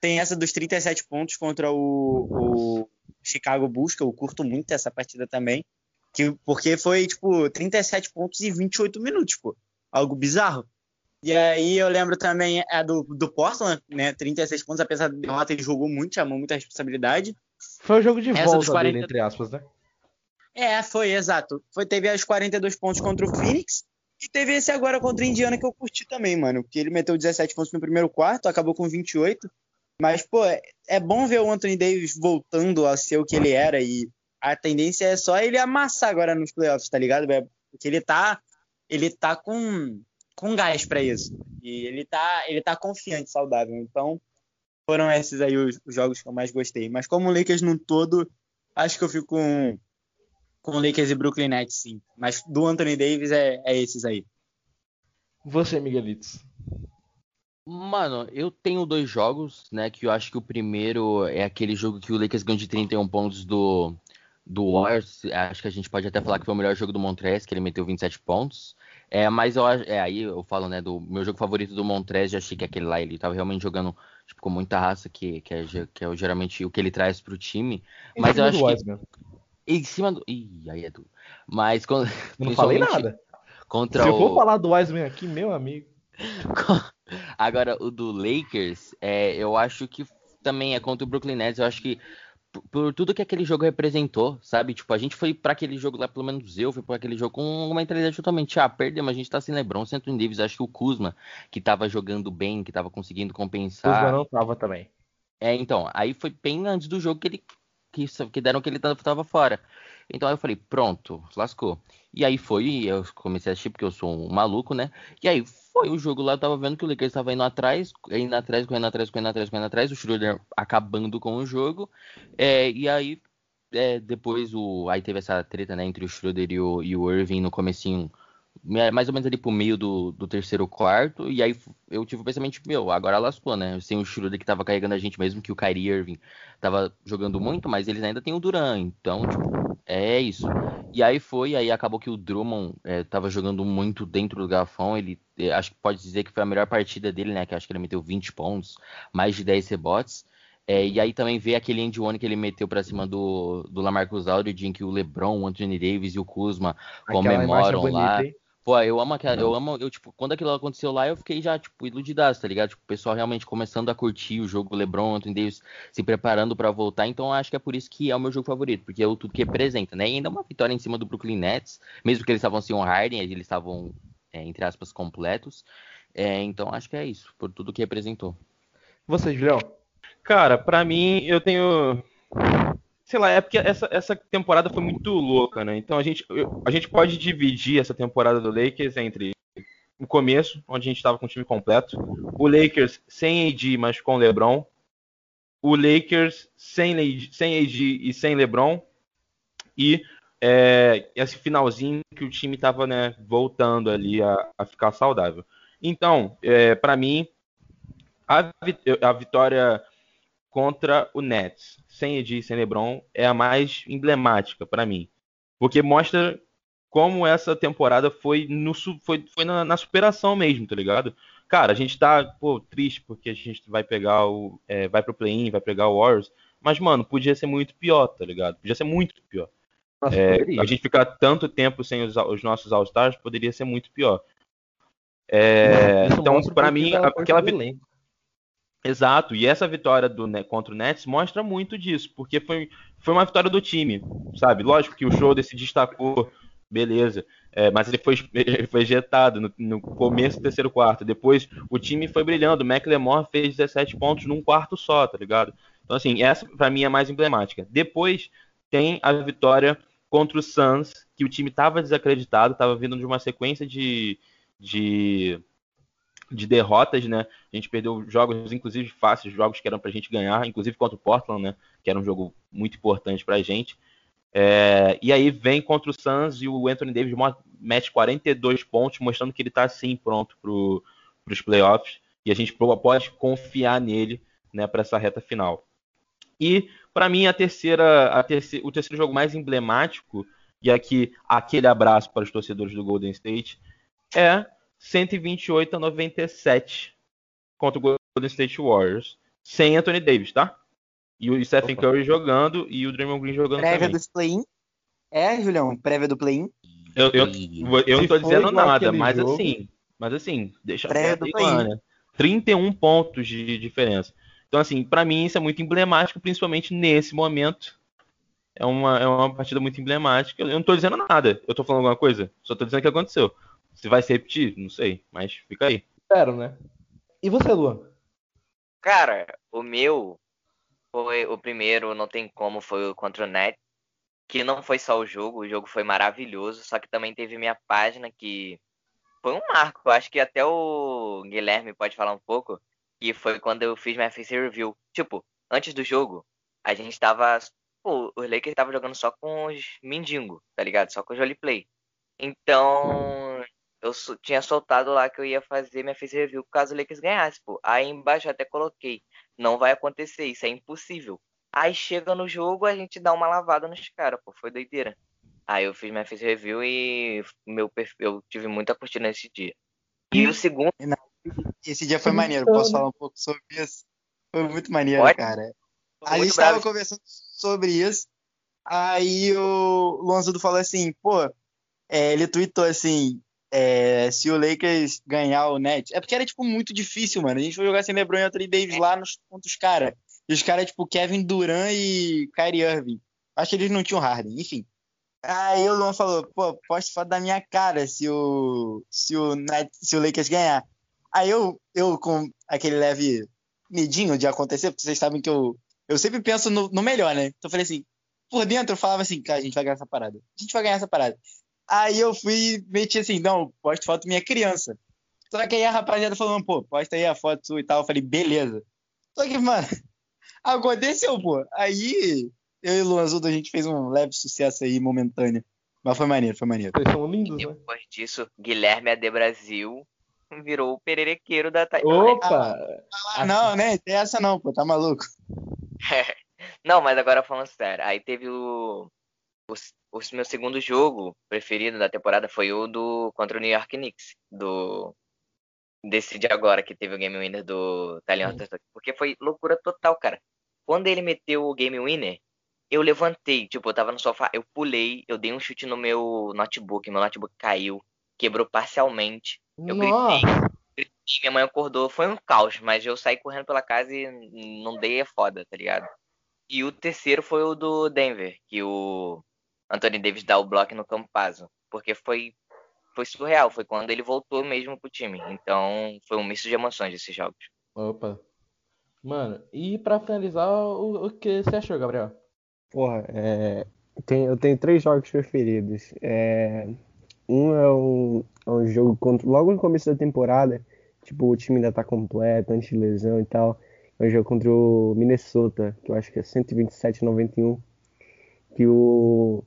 tem essa dos 37 pontos contra o, o Chicago Bulls, que eu curto muito essa partida também, que porque foi tipo 37 pontos e 28 minutos, pô. Algo bizarro. E aí eu lembro também a do, do Portland, né? 36 pontos, apesar da derrota, ele jogou muito, chamou muita responsabilidade. Foi o jogo de Essa volta 40... dele, entre aspas, né? É, foi, exato. Foi, teve as 42 pontos contra o Phoenix e teve esse agora contra o Indiana que eu curti também, mano. Porque ele meteu 17 pontos no primeiro quarto, acabou com 28. Mas, pô, é, é bom ver o Anthony Davis voltando a ser o que ele era e a tendência é só ele amassar agora nos playoffs, tá ligado? Porque ele tá, ele tá com, com gás para isso. E ele tá, ele tá confiante, saudável. Então, foram esses aí os, os, jogos que eu mais gostei. Mas como o Lakers no todo, acho que eu fico com, com Lakers e Brooklyn Nets, sim. Mas do Anthony Davis é, é esses aí. Você, Miguelitos. Mano, eu tenho dois jogos, né? Que eu acho que o primeiro é aquele jogo que o Lakers ganhou de 31 pontos do, do Warriors. Acho que a gente pode até falar que foi o melhor jogo do Montrez, que ele meteu 27 pontos. É, mas eu é, aí eu falo, né, do meu jogo favorito do Montrez, já achei que aquele lá ele tava realmente jogando tipo, com muita raça, que, que, é, que é geralmente o que ele traz pro time. Em mas eu acho que. Em cima do. Ih, aí é do. Mas quando. Não falei nada. Contra Se o... eu for falar do Wiseman aqui, meu amigo. Agora, o do Lakers, é, eu acho que também é contra o Brooklyn Nets. Eu acho que por, tudo que aquele jogo representou, sabe? Tipo, a gente foi para aquele jogo lá, pelo menos eu fui para aquele jogo com uma mentalidade totalmente, ah, perdemos, a gente tá sem LeBron, sem Anthony Davis. Acho que o Kuzma, que tava jogando bem, que tava conseguindo compensar. Kuzma não tava também. É, então, aí foi bem antes do jogo que ele que, que deram que ele tava fora. Então aí eu falei, pronto, lascou. E aí foi, eu comecei a assistir porque eu sou um maluco, né? E aí foi o jogo lá, eu tava vendo que o Lakers estava indo atrás, indo atrás, correndo atrás, correndo atrás, correndo atrás, o Schroeder acabando com o jogo. É, e aí é, depois o aí teve essa treta né, entre o Schroeder e o, e o Irving no comecinho mais ou menos ali pro meio do, do terceiro quarto, e aí eu tive o pensamento, meu, agora lascou, né? Sem o Schroeder que tava carregando a gente, mesmo que o Kyrie Irving tava jogando muito, mas eles ainda tem o Duran, então, tipo, é isso. E aí foi, aí acabou que o Drummond é, tava jogando muito dentro do garrafão, ele, é, acho que pode dizer que foi a melhor partida dele, né? Que acho que ele meteu 20 pontos, mais de 10 rebotes. É, e aí também vê aquele end one que ele meteu para cima do, do Lamarcus Aldridge, em que o LeBron, o Anthony Davis e o Kuzma comemoram lá. Bonita, Pô, eu amo aquela. Eu amo. Eu, tipo, quando aquilo aconteceu lá, eu fiquei já, tipo, iludidaço, tá ligado? Tipo, o pessoal realmente começando a curtir o jogo, o LeBron, Anthony Davis se preparando para voltar. Então, acho que é por isso que é o meu jogo favorito, porque é o tudo que representa, né? E ainda uma vitória em cima do Brooklyn Nets, mesmo que eles estavam sem o Harden, eles estavam, é, entre aspas, completos. É, então, acho que é isso, por tudo que representou. Você, Julião? Cara, para mim, eu tenho sei lá, é porque essa, essa temporada foi muito louca, né? Então a gente, a gente pode dividir essa temporada do Lakers entre o começo, onde a gente estava com o time completo, o Lakers sem AD, mas com LeBron, o Lakers sem, sem AD e sem LeBron, e é, esse finalzinho que o time estava né, voltando ali a, a, ficar saudável. Então, é, para mim, a, a vitória contra o Nets, sem Edi e sem LeBron, é a mais emblemática para mim. Porque mostra como essa temporada foi, no, foi, foi na, na, superação mesmo, tá ligado? Cara, a gente tá, pô, triste porque a gente vai pegar o. É, vai pro play-in, vai pegar o Warriors. Mas, mano, podia ser muito pior, tá ligado? Podia ser muito pior. Nossa, é, a gente ficar tanto tempo sem os, os nossos All-Stars poderia ser muito pior. É, então, para mim, aquela vitória. Exato, e essa vitória do, né, contra o Nets mostra muito disso, porque foi, foi uma vitória do time, sabe? Lógico que o Schroeder se destacou, beleza, é, mas ele foi, ele foi no, no, começo do terceiro quarto. Depois o time foi brilhando, o McLemore fez 17 pontos num quarto só, tá ligado? Então, assim, essa para mim é mais emblemática. Depois tem a vitória contra o Suns, que o time estava desacreditado, estava vindo de uma sequência de, de de derrotas, né? A gente perdeu jogos, inclusive fáceis, jogos que eram pra gente ganhar, inclusive contra o Portland, né? Que era um jogo muito importante pra gente. É, e aí vem contra o Suns e o Anthony Davis mete 42 pontos, mostrando que ele tá assim pronto pro, pros playoffs. E a gente pode confiar nele, né, para essa reta final. E para mim a terceira, a terceira, o terceiro jogo mais emblemático e aqui aquele abraço para os torcedores do Golden State é 128 a 97 contra o Golden State Warriors, sem Anthony Davis, tá? E o Stephen Opa. Curry jogando e o Draymond Green jogando Prévia também. do play-in? É, Julião, prévia do play-in? Eu, eu, eu não tô dizendo nada, mas jogo. assim, mas assim, deixa prévia do play-in. Né? 31 pontos de diferença. Então, assim, para mim isso é muito emblemático, principalmente nesse momento. É uma, é uma partida muito emblemática. Eu não tô dizendo nada. Eu tô falando alguma coisa? Só tô dizendo que aconteceu. Se vai se repetir, não sei, mas fica aí. Espero, né? E você, Luan? Cara, o meu foi o primeiro, não tem como, foi o contra o Net. Que não foi só o jogo, o jogo foi maravilhoso, só que também teve minha página que foi um marco. Eu acho que até o Guilherme pode falar um pouco. Que foi quando eu fiz minha face review. Tipo, antes do jogo, a gente tava. Pô, os Lakers tava jogando só com os mendigo, tá ligado? Só com os roleplay. Então, eu tinha soltado lá que eu ia fazer minha face review caso o Lakers ganhasse, pô. Aí embaixo eu até coloquei, não vai acontecer, isso é impossível. Aí chega no jogo, a gente dá uma lavada nos caras, pô, foi doideira. Aí eu fiz minha face review e meu perfil, eu tive muita curtida nesse dia. E o segundo. Esse dia foi maneiro, posso falar um pouco sobre isso? Foi muito maneiro, Pode? cara. Foi a gente estava conversando sobre isso. Aí o Luan Zudo falou assim, pô, é, ele tweetou assim, é, se o Lakers ganhar o Net. É porque era, tipo, muito difícil, mano. A gente foi jogar sem LeBron e Anthony Davis lá nos, contra os caras. E os caras, tipo, Kevin Durant e Kyrie Irving. Acho que eles não tinham Harden, enfim. Aí o Luan falou, pô, poste foto da minha cara se o, se o, Net, se o Lakers ganhar. Aí eu, eu com aquele leve medinho de acontecer, porque vocês sabem que eu, eu sempre penso no, no melhor, né? Então eu falei assim, por dentro eu falava assim, cara, a gente vai ganhar essa parada. A gente vai ganhar essa parada. Aí eu fui meti assim, não, poste foto minha criança. Só que aí a rapaziada falou, pô, posta aí a foto sua e tal. Eu falei, beleza. Só que, mano, aconteceu, pô. Aí eu e o Luan Zudo, a gente fez um leve sucesso aí, momentâneo. Mas foi maneiro, foi maneiro. Vocês são lindos, e né? depois disso, Guilherme AD Brasil virou o pererequeiro da timeline. Opa! Ah, não, né? Tem essa não, pô, tá maluco. não, mas agora falando sério. Aí teve o, o, o meu segundo jogo preferido da temporada foi o do contra o New York Knicks, do desse de agora que teve o game winner do Talion porque foi loucura total, cara. Quando ele meteu o game winner, eu levantei, tipo, eu tava no sofá, eu pulei, eu dei um chute no meu notebook, meu notebook caiu, quebrou parcialmente. Eu gritei, gritei, minha mãe acordou, foi um caos, mas eu saí correndo pela casa e não dei a foda, tá ligado? E o terceiro foi o do Denver, que o Anthony Davis dá o bloco no Campazzo, porque foi foi surreal, foi quando ele voltou mesmo pro time. Então, foi um misto de emoções esses jogos. Opa. Mano, e para finalizar, o, o, que você achou, Gabriel? Porra, é, tem, eu tenho três jogos preferidos. É, um é um, é um jogo contra, logo no começo da temporada, tipo, o time ainda tá completo, antes de lesão e tal. É um jogo contra o Minnesota, que eu acho que é 127-91. Que o,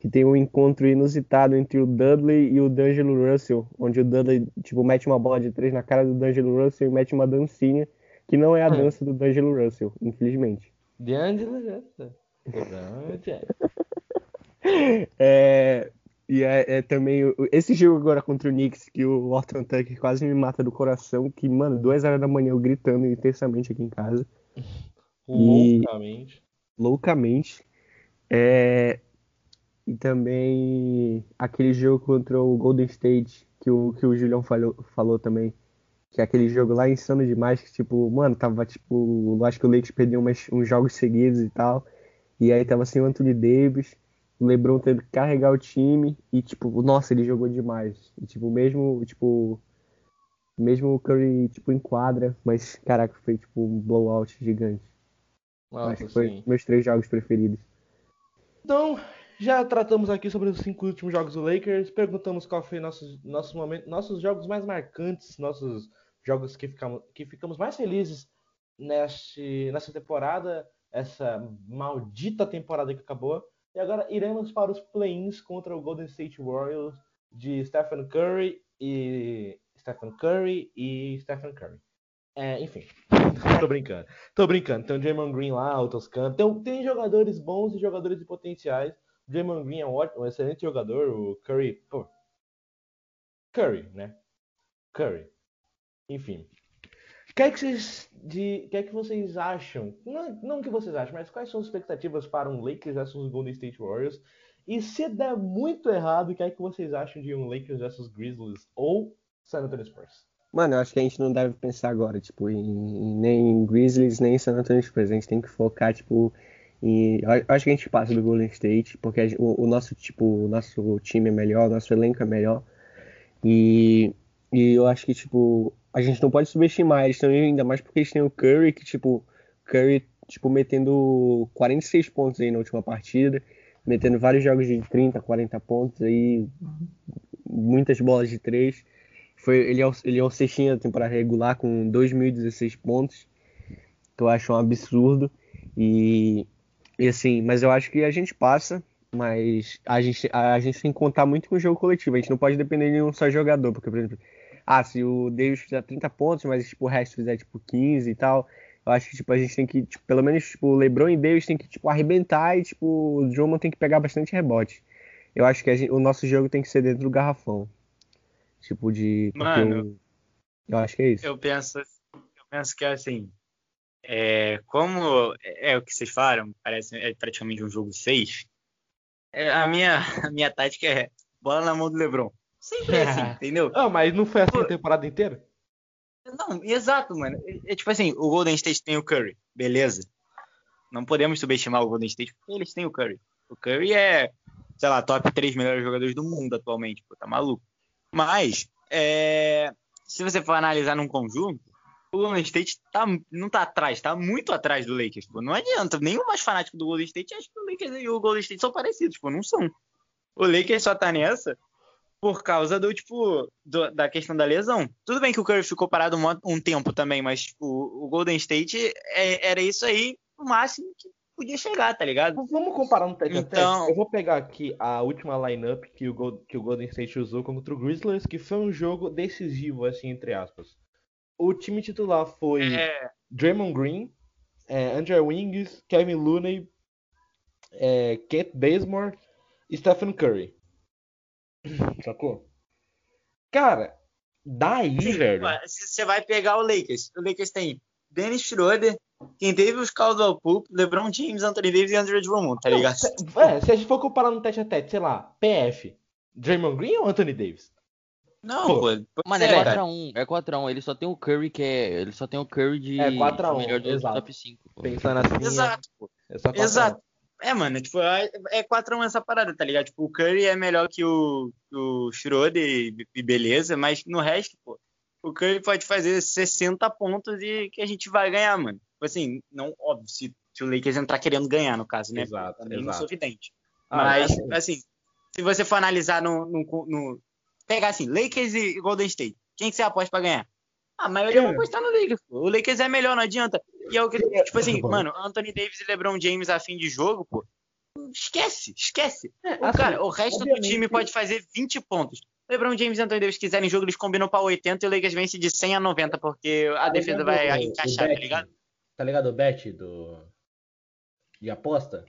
que tem um encontro inusitado entre o Dudley e o D'Angelo Russell, onde o Dudley, tipo, mete uma bola de três na cara do D'Angelo Russell e mete uma dancinha, que não é a hum. dança do D'Angelo Russell, infelizmente. D'Angelo Russell. é, e é, é, também esse jogo agora contra o Knicks, que o Orton Tucker quase me mata do coração, que, mano, duas horas da manhã eu gritando intensamente aqui em casa. Loucamente. E, loucamente. É, e também aquele jogo contra o Golden State, que o, que o Julião falou, falou também. Que é aquele jogo lá insano demais, que tipo, mano, tava tipo, eu acho que o Lakers perdeu umas, uns jogos seguidos e tal. E aí tava sem o Anthony Davis, o LeBron tendo que carregar o time e tipo, nossa, ele jogou demais. E tipo, mesmo, tipo, mesmo o Curry tipo em quadra, mas caraca, foi tipo um blowout gigante. Nossa, acho que foi meus três jogos preferidos. Então, já tratamos aqui sobre os cinco últimos jogos do Lakers, perguntamos qual foi nossos, nossos, momentos, nossos jogos mais marcantes, nossos jogos que ficamos, que ficamos mais felizes neste, nessa temporada, essa maldita temporada que acabou. E agora iremos para os play-ins contra o Golden State Warriors de Stephen Curry e Stephen Curry e Stephen Curry. É, enfim, tô brincando. Tô brincando. Tem o Draymond Green lá, o Toscano. Tem, tem jogadores bons e jogadores de potenciais. Draymond Green é um, ótimo, um excelente jogador. O Curry, pô. Curry, né? Curry. Enfim. O que é que vocês, de, que é que vocês acham? Não, não que vocês acham, mas quais são as expectativas para um Lakers versus Golden State Warriors? E se der muito errado, o que é que vocês acham de um Lakers versus Grizzlies ou San Antonio Spurs? Mano, eu acho que a gente não deve pensar agora, tipo, em, nem em Grizzlies, nem em San Antonio Spurs. A gente tem que focar, tipo, Eu acho que a gente passa do Golden State, porque o, o nosso, tipo, o nosso time é melhor, o nosso elenco é melhor. E, e eu acho que, tipo, a gente não pode subestimar eles também, ainda mais porque eles têm o Curry, que, tipo, Curry, tipo, metendo 46 pontos aí na última partida, metendo vários jogos de 30, 40 pontos aí, muitas bolas de três. Foi, ele, é o, ele é o sextinho da temporada regular com 2.016 pontos, que eu acho um absurdo. E, e assim, mas eu acho que a gente passa, mas a gente, a, a gente tem que contar muito com o jogo coletivo. A gente não pode depender de um só jogador, porque, por exemplo, ah, se o Davis fizer 30 pontos, mas tipo, o resto fizer tipo 15 e tal, eu acho que tipo, a gente tem que, tipo, pelo menos, tipo, o LeBron e Davis tem que tipo, arrebentar e tipo, o Drummond tem que pegar bastante rebote. Eu acho que gente, o nosso jogo tem que ser dentro do garrafão. Tipo de. Mano, eu, eu, acho que é isso. Eu penso, eu penso que assim. É, como é, é o que vocês falaram, parece é praticamente um jogo 6. É, a, minha, a minha tática é bola na mão do Lebron. Sempre é assim, entendeu? Não, mas não foi assim a temporada inteira? Não, exato, mano. É, é, tipo assim, o Golden State tem o Curry, beleza. Não podemos subestimar o Golden State porque eles têm o Curry. O Curry é, sei lá, top 3 melhores jogadores do mundo atualmente, pô, tá maluco. Mas, é, se você for analisar num conjunto, o Golden State tá, não tá atrás, tá muito atrás do Lakers, pô. Não adianta, nenhum mais fanático do Golden State acha que o Lakers e o Golden State são parecidos, pô, não são. O Lakers só tá nessa por causa do, tipo, do, da questão da lesão. Tudo bem que o Curry ficou parado um, um tempo também, mas tipo, o Golden State é, era isso aí, o máximo que podia chegar, tá ligado? Vamos comparar no tete então... Eu vou pegar aqui a última lineup que o, que o Golden State usou contra o Grizzlies, que foi um jogo decisivo, assim, entre aspas. O time titular foi é... Draymond Green, é, Andrew Wings, Kevin Looney, é, Kent Bazemore e Stephen Curry. Sacou? Cara, daí, Sim, velho. Você vai pegar o Lakers. O Lakers tem Dennis Schroeder, quem teve os Caldwell Poop, LeBron James, Anthony Davis e Andrew Drummond, tá ligado? Não, é, se a gente for comparar no tete a tete, sei lá, PF, Draymond Green ou Anthony Davis? Não, pô. pô mano, é 4x1. É 4x1. Ele só tem o Curry que é. Ele só tem o Curry de. É 4x1. Melhor do exato. top 5. Pô. Pensando assim. Exato, pô. É exato. É, mano, tipo, é 4x1 essa parada, tá ligado? Tipo, o Curry é melhor que o, o Schroeder e beleza, mas no resto, pô, o Curry pode fazer 60 pontos e que a gente vai ganhar, mano. Tipo assim, não, óbvio, se, se o Lakers entrar querendo ganhar, no caso, né? Exato, Também exato. não sou evidente. Ah, mas, é. assim, se você for analisar no, no, no, Pegar assim, Lakers e Golden State, quem que você aposta pra ganhar? A maioria é. vai apostar no Lakers, pô. O Lakers é melhor, não adianta. E é o que, tipo assim, mano, Anthony Davis e LeBron James a fim de jogo, pô. Esquece, esquece. É, o, assim, cara, o resto do time pode fazer 20 pontos. LeBron James e Anthony Davis quiserem jogo, eles combinam para 80 e o Lakers vence de 100 a 90, porque a tá defesa vai o, encaixar, o tá ligado? Tá ligado o bet do... de aposta?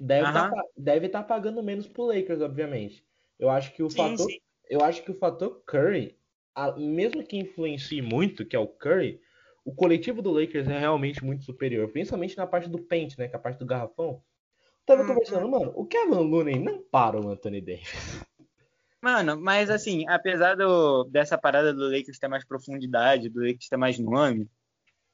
Deve uh -huh. tá, estar tá pagando menos pro Lakers, obviamente. Eu acho que o sim, fator, sim. Eu acho que o fator Curry, a, mesmo que influencie muito, que é o Curry, o coletivo do Lakers é realmente muito superior, principalmente na parte do paint, né, que é a parte do garrafão. Tava uhum. conversando, mano, o Kevin Looney não para o Anthony Davis. Mano, mas assim, apesar do, dessa parada do Lakers ter mais profundidade, do Lakers ter mais nome,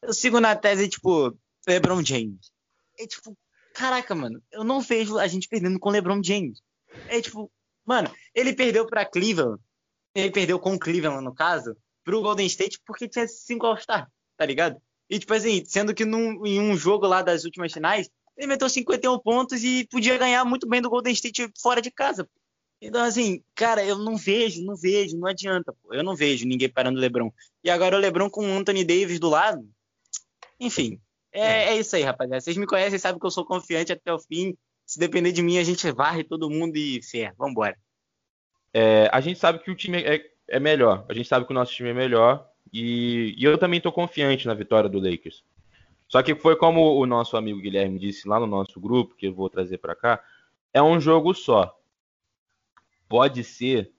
eu sigo na tese, tipo, LeBron James. É tipo, caraca, mano, eu não vejo a gente perdendo com LeBron James. É tipo, mano, ele perdeu pra Cleveland, ele perdeu com o Cleveland, no caso, pro Golden State porque tinha cinco All-Star, tá ligado? E tipo assim, sendo que num, em um jogo lá das últimas finais, ele meteu 51 pontos e podia ganhar muito bem do Golden State fora de casa. Então, assim, cara, eu não vejo, não vejo, não adianta, pô. Eu não vejo ninguém parando o Lebron. E agora o Lebron com o Anthony Davis do lado. Enfim, é, é isso aí, rapaziada. Vocês me conhecem, sabem que eu sou confiante até o fim. Se depender de mim, a gente varre todo mundo e fé. Vambora. É, a gente sabe que o time é, é, melhor. A gente sabe que o nosso time é melhor. E, e eu também estou confiante na vitória do Lakers. Só que foi como o nosso amigo Guilherme disse lá no nosso grupo, que eu vou trazer para cá, é um jogo só. Pode ser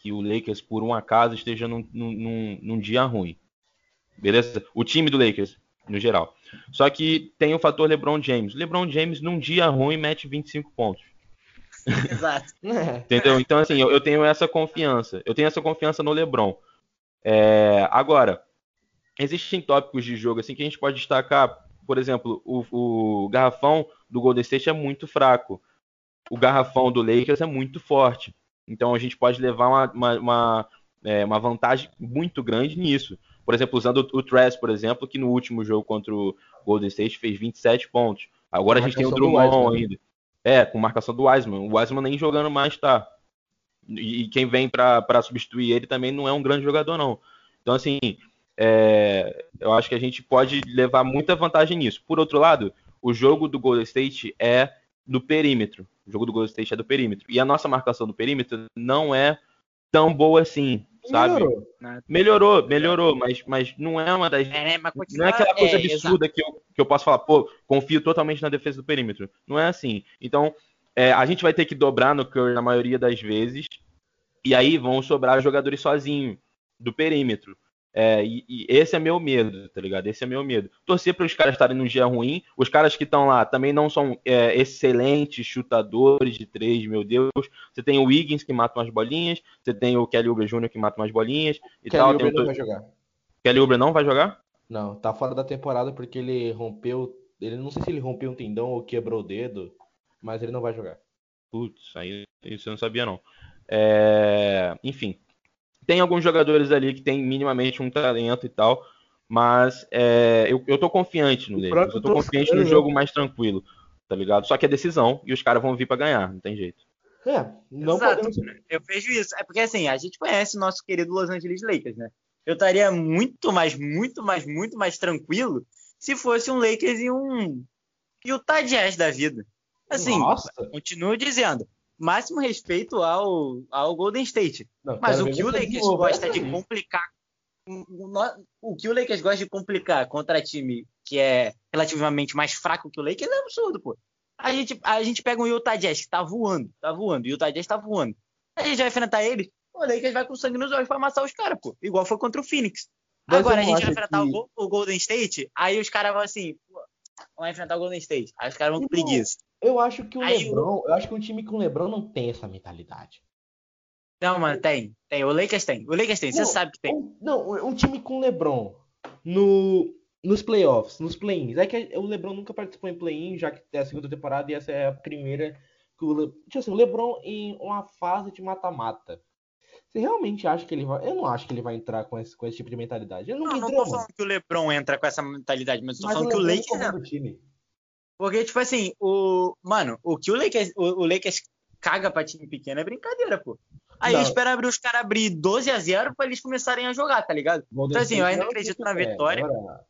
que o Lakers, por um acaso, esteja num, num, num dia ruim. Beleza? O time do Lakers, no geral. Só que tem o fator LeBron James. LeBron James, num dia ruim, mete 25 pontos. Exato. Entendeu? Então, assim, eu, eu, tenho essa confiança. Eu tenho essa confiança no LeBron. É, agora, existem tópicos de jogo assim que a gente pode destacar. Por exemplo, o, o garrafão do Golden State é muito fraco. O garrafão do Lakers é muito forte. Então a gente pode levar uma, uma, uma, é, uma vantagem muito grande nisso. Por exemplo, usando o, Trash, por exemplo, que no último jogo contra o Golden State fez 27 pontos. Agora a gente tem o Drummond ainda. É, com marcação do Wiseman. O Wiseman nem jogando mais tá. E, e quem vem para substituir ele também não é um grande jogador, não. Então, assim, é, eu acho que a gente pode levar muita vantagem nisso. Por outro lado, o jogo do Golden State é do perímetro. O jogo do Golden State é do perímetro. E a nossa marcação do perímetro não é tão boa assim sabe? Melhorou. Melhorou, melhorou, mas, mas não é uma das. É, né? não é aquela coisa é, absurda que eu, que eu posso falar, pô, confio totalmente na defesa do perímetro. Não é assim. Então, é, a gente vai ter que dobrar no Curry na maioria das vezes. E aí vão sobrar jogadores sozinhos do perímetro. É, e, e, esse é meu medo, tá ligado? Esse é meu medo. Torcer para os caras estarem num dia ruim. Os caras que estão lá também não são é, excelentes chutadores de três, meu Deus. Você tem o Wiggins que mata umas bolinhas. Você tem o Kelly Oubre Jr. que mata umas bolinhas. E Kelly tal. Oubre não vai jogar. Kelly Oubre não vai jogar? Não, tá fora da temporada porque ele rompeu. Ele não sei se ele rompeu um tendão ou quebrou o dedo, mas ele não vai jogar. Putz, aí isso eu não sabia não. É... Enfim, tem alguns jogadores ali que tem minimamente um talento e tal, mas é, eu, eu tô confiante no Lakers. Eu tô confiante no jogo mais tranquilo, tá ligado? Só que é decisão e os caras vão vir para ganhar, não tem jeito. É, não Exato. podemos... Eu vejo isso. É porque assim, a gente conhece o nosso querido Los Angeles Lakers, né? Eu estaria muito mais, muito mais, muito mais tranquilo se fosse um Lakers e um Utah Jazz da vida. Assim, Nossa. continuo dizendo, máximo respeito ao, ao Golden State. Não, Mas o que o Lakers novo, gosta de complicar. O que o Lakers gosta de complicar contra time que é relativamente mais fraco que o Lakers é absurdo, pô. A gente, a gente pega um Utah Jazz que tá voando, tá voando, o Utah Jazz tá voando. A gente vai enfrentar eles, o Lakers vai com sangue nos olhos pra amassar os caras, pô. Igual foi contra o Phoenix. Mas Agora a gente vai enfrentar que... o, Golden State, aí os caras vão assim, pô, vamos enfrentar o Golden State. Aí os caras vão com preguiça. Eu acho que o Aí, LeBron, eu acho que um time com o LeBron não tem essa mentalidade. Não, mano, tem. Tem. O Lakers tem. O Lakers tem. Você sabe que tem. Um, não, um time com o LeBron no, nos playoffs, nos play-ins. É que o LeBron nunca participou em play-in, já que é a segunda temporada e essa é a primeira. Que o, Le... tipo assim, o LeBron em uma fase de mata-mata. Você realmente acha que ele vai. Eu não acho que ele vai entrar com esse, com esse tipo de mentalidade. Eu não, não, não tô falando que o LeBron entra com essa mentalidade, mas tô mas falando que o Lakers. Time. Porque, tipo assim, o. Mano, o que o Lakers, o, o Lakers caga pra time pequeno é brincadeira, pô. Aí não. espera abrir os caras abrir 12 a 0 pra eles começarem a jogar, tá ligado? então, assim, eu ainda acredito na vitória. Agora...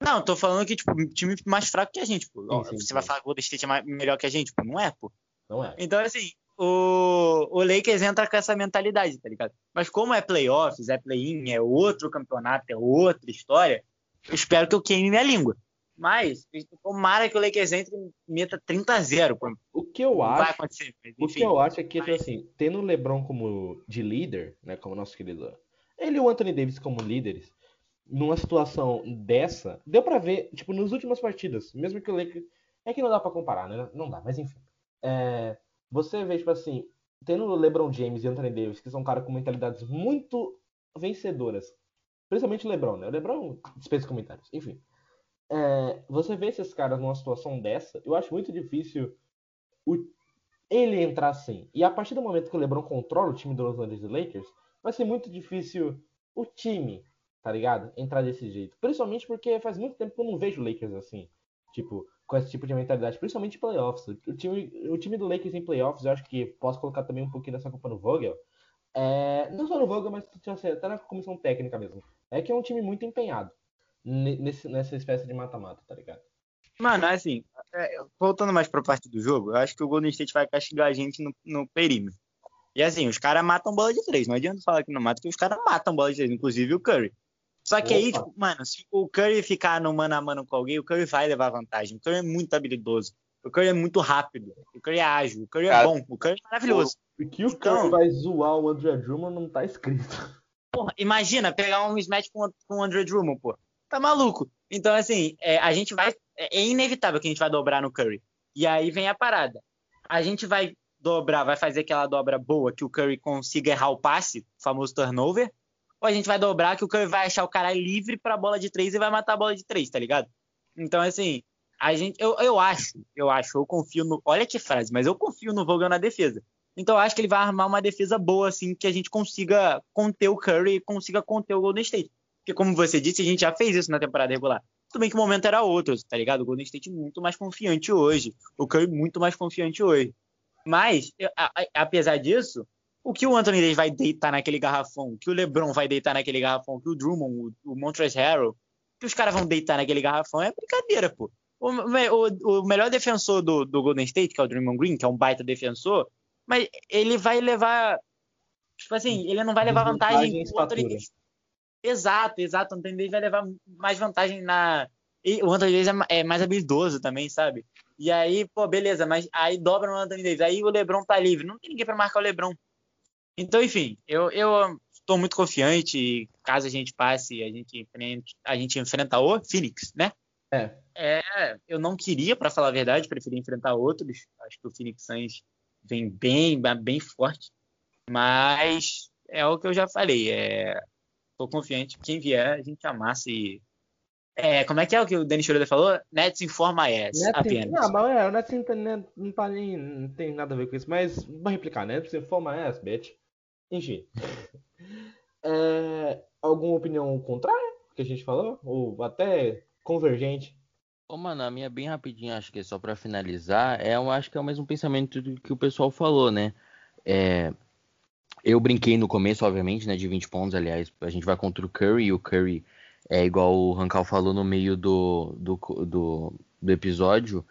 Não, tô falando que, tipo, time mais fraco que a gente, pô. Sim, sim, Você sim. vai falar que o Golden State é melhor que a gente, pô. Não é, pô. Não é. Então, assim, o, o Lakers entra com essa mentalidade, tá ligado? Mas como é playoffs, é play-in, é outro campeonato, é outra história, eu espero que eu queime minha língua. Mas, tomara que o Lakers entre e meta 30 a 0. O que eu acho. Mas, o que eu acho é que, tipo mas... assim, tendo o LeBron como de líder, né, como nosso querido. Ele e o Anthony Davis como líderes, numa situação dessa, deu para ver, tipo, nas últimas partidas, mesmo que o Lakers. É que não dá para comparar, né? Não dá, mas enfim. É, você vê, tipo assim, tendo o LeBron James e Anthony Davis, que são caras com mentalidades muito vencedoras. Principalmente o LeBron, né? O LeBron dispensa comentários. Enfim é, você vê esses caras numa situação dessa, eu acho muito difícil o, ele entrar assim. E a partir do momento que o LeBron controla o time dos Los Angeles Lakers, vai ser muito difícil o time, tá ligado? Entrar desse jeito. Principalmente porque faz muito tempo que eu não vejo Lakers assim. Tipo, com esse tipo de mentalidade, principalmente em playoffs. O time, o time do Lakers em playoffs, eu acho que posso colocar também um pouquinho dessa culpa no Vogel. É, não só no Vogel, mas até na comissão técnica mesmo. É que é um time muito empenhado nesse, nessa espécie de mata-mata, tá ligado? Mano, assim, é, voltando mais pra parte do jogo, eu acho que o Golden State vai castigar a gente no, no perímetro. E assim, os caras matam bola de três. Não adianta falar que não mata, porque os caras matam bola de três, inclusive o Curry. Só que Opa. aí, tipo, mano, se o Curry ficar no mano a mano com alguém, o Curry vai levar vantagem. O Curry é muito habilidoso. O Curry é muito rápido. O Curry é ágil. O Curry é bom. O Curry é maravilhoso. O que o então, Curry vai zoar o André Drummond não tá escrito. Porra, imagina pegar um mismatch com, com o André Drummond, pô. Tá maluco. Então, assim, é, a gente vai. É inevitável que a gente vai dobrar no Curry. E aí vem a parada. A gente vai dobrar, vai fazer aquela dobra boa que o Curry consiga errar o passe, o famoso turnover, ou a gente vai dobrar que o Curry vai achar o cara livre pra bola de três e vai matar a bola de três, tá ligado? Então, assim, a gente, eu, eu acho, eu acho, eu confio no. Olha que frase, mas eu confio no Vogel na defesa. Então, eu acho que ele vai armar uma defesa boa, assim, que a gente consiga conter o Curry e consiga conter o Golden State. Porque, como você disse, a gente já fez isso na temporada regular. Tudo bem que o momento era outro, tá ligado? O Golden State muito mais confiante hoje. O Curry muito mais confiante hoje. Mas, apesar disso, o que o Anthony Davis vai deitar naquele garrafão, que o LeBron vai deitar naquele garrafão, que o Drummond, o, Montrezl Harrell, que os caras vão deitar naquele garrafão é brincadeira, pô. O, o, o melhor defensor do, do, Golden State, que é o Draymond Green, que é um baita defensor, mas ele vai levar, tipo assim, ele não vai levar vantagem. Davis. Exato, exato. O Anthony Davis vai levar mais vantagem na. E o Anthony Davis é, é mais habilidoso também, sabe? E aí, pô, beleza, mas aí dobra no Anthony Davis. Aí o LeBron tá livre. Não tem ninguém para marcar o LeBron. Então, enfim, eu, eu estou muito confiante. Caso a gente passe, a gente, a gente enfrenta o Phoenix, né? É. É, eu não queria, para falar a verdade, preferia enfrentar outros. Acho que o Phoenix Suns vem bem, bem forte. Mas é o que eu já falei. É, tô confiante. Quem vier, a gente amassa e é, como é que é o que o Denis Schroeder falou? Nets informa S, apenas. Não, mas é, o Nets não, não, não, tá nem, não tem nada a ver com isso, mas vou replicar, Nets informa S, bitch. Enfim. É, alguma opinião contrária que a gente falou? Ou até convergente? Ô, mano, a minha bem rapidinho, acho que é só para finalizar, é, eu acho que é o mesmo pensamento do que o pessoal falou, né? É, eu brinquei no começo, obviamente, né, de 20 pontos, aliás, a gente vai contra o Curry, e o Curry é igual o Rancal falou no meio do, do, do, do episódio,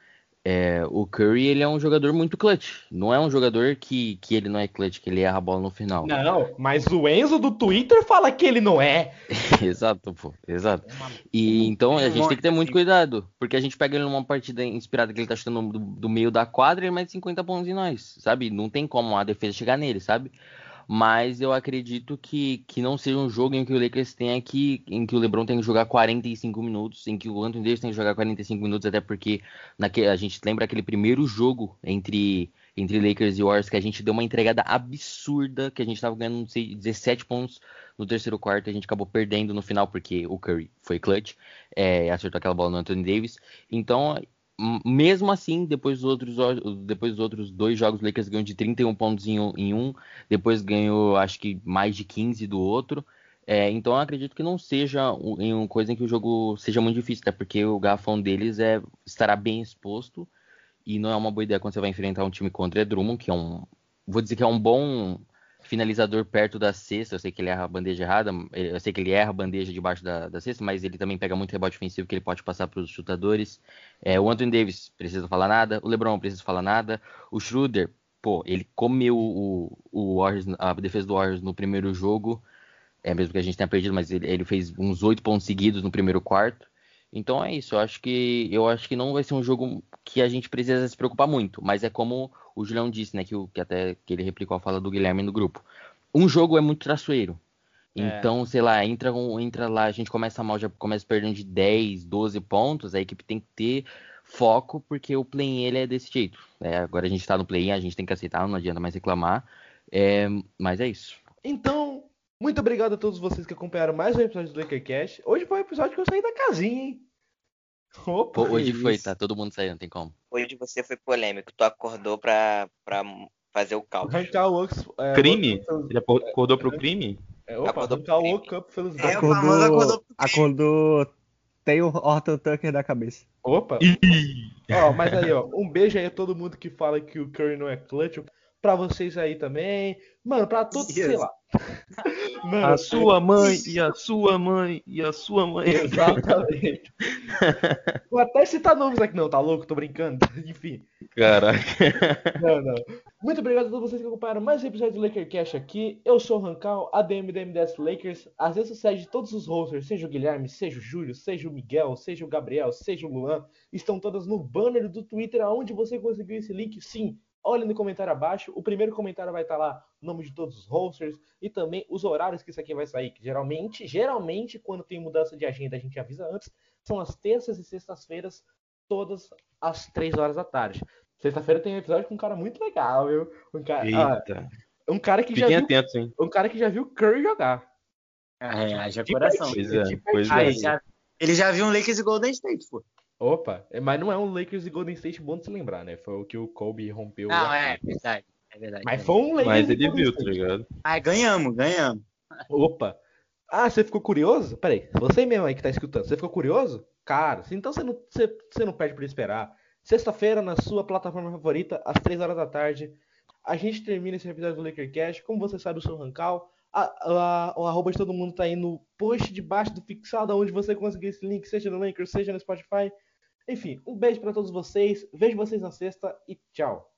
é, o Curry ele é um jogador muito clutch. Não é um jogador que, que ele não é clutch, que ele erra a bola no final. Não, mas o Enzo do Twitter fala que ele não é. exato, pô, exato. E então a gente tem que ter muito cuidado, porque a gente pega ele numa partida inspirada que ele tá chutando do, do meio da quadra e mete 50 pontos em nós, sabe? Não tem como a defesa chegar nele, sabe? Mas eu acredito que, que não seja um jogo em que o Lakers tenha que, em que o LeBron tenha que jogar 45 minutos, em que o Anthony Davis tenha que jogar 45 minutos, até porque naquele, a gente lembra aquele primeiro jogo entre entre Lakers e Warriors que a gente deu uma entregada absurda, que a gente estava ganhando não sei, 17 pontos no terceiro quarto, a gente acabou perdendo no final porque o Curry foi clutch, é, acertou aquela bola no Anthony Davis. Então mesmo assim, depois dos outros, depois dos outros dois jogos, o Lakers ganhou de 31 pontos em um, em um depois ganhou acho que mais de 15 do outro. É, então eu acredito que não seja uma coisa em que o jogo seja muito difícil, até porque o garrafão deles é, estará bem exposto e não é uma boa ideia quando você vai enfrentar um time contra Drummond, que é um. Vou dizer que é um bom finalizador perto da cesta. Eu sei que ele erra a bandeja errada, eu sei que ele erra a bandeja debaixo da, da cesta, mas ele também pega muito rebote ofensivo que ele pode passar para os chutadores. É, o Anthony Davis precisa falar nada, o LeBron precisa falar nada, o Schroeder, pô, ele comeu o, o Warriors, a defesa do Warriors no primeiro jogo, é mesmo que a gente tenha perdido, mas ele, ele fez uns oito pontos seguidos no primeiro quarto. Então é isso, eu acho que eu acho que não vai ser um jogo que a gente precisa se preocupar muito, mas é como o Julião disse, né, que, o, que até que ele replicou a fala do Guilherme no grupo. Um jogo é muito traçoeiro. É. Então, sei lá, entra, entra lá, a gente começa mal, já começa perdendo de 10, 12 pontos, a equipe tem que ter foco, porque o play-in ele é desse jeito. É, agora a gente tá no play-in, a gente tem que aceitar, não adianta mais reclamar. É, mas é isso. Então, muito obrigado a todos vocês que acompanharam mais um episódio do LakerCast. Hoje foi o um episódio que eu saí da casinha, hein? Opa, hoje foi, tá todo mundo saindo, não tem como. Hoje você foi polêmico, tu acordou pra, pra fazer o cálculo. é, crime? Ele acordou pro crime? É, opa, acordou pro crime. Up pelos é, acordou, acordou, acordou tem o Horton Tucker da cabeça. Opa! ó, mas aí, ó, um beijo aí a todo mundo que fala que o Curry não é clutch. Pra vocês aí também. Mano, pra todos, sei lá. Mano, a sua mãe e a sua mãe e a sua mãe. Exatamente. Vou até citar nomes aqui, não, tá louco? Tô brincando. Enfim. Caraca. Não, não. Muito obrigado a todos vocês que acompanharam mais um episódio do LakerCast aqui. Eu sou o Rancal, ADM da MDS Lakers. Às vezes sucede de todos os rosters, seja o Guilherme, seja o Júlio, seja o Miguel, seja o Gabriel, seja o Luan, estão todas no banner do Twitter, aonde você conseguiu esse link. Sim, olhe no comentário abaixo. O primeiro comentário vai estar lá o nome de todos os rosters e também os horários que isso aqui vai sair. Que geralmente, geralmente, quando tem mudança de agenda, a gente avisa antes. São as terças e sextas-feiras, todas às três horas da tarde. Sexta-feira tem um episódio com um cara muito legal, viu? Um cara, Eita. Ah, um cara que Fiquem já viu, atentos, hein? um cara que já viu Curry jogar. É, haja De coração. Pois é, Ah, é. ele, já, ele já viu um Lakers e Golden State, pô. Opa, é, mas não é um Lakers e Golden State bom de se lembrar, né? Foi o que o Kobe rompeu. Não, lá. é verdade. É verdade. Mas é foi um Lakers Mas ele viu, tá ligado? Ah, ganhamos, ganhamos. Opa. Ah, você ficou curioso? Peraí, você mesmo aí que tá escutando, você ficou curioso? Cara, então você não, você, você não perde pra esperar. Sexta-feira, na sua plataforma favorita, às 3 horas da tarde, a gente termina esse episódio do LakerCast. Como você sabe, eu sou o Rancal. A, a- o arroba de todo mundo tá aí no post de baixo do fixado, onde você conseguir esse link, seja no Lakers, seja no Spotify. Enfim, um beijo pra todos vocês. Vejo vocês na sexta e tchau.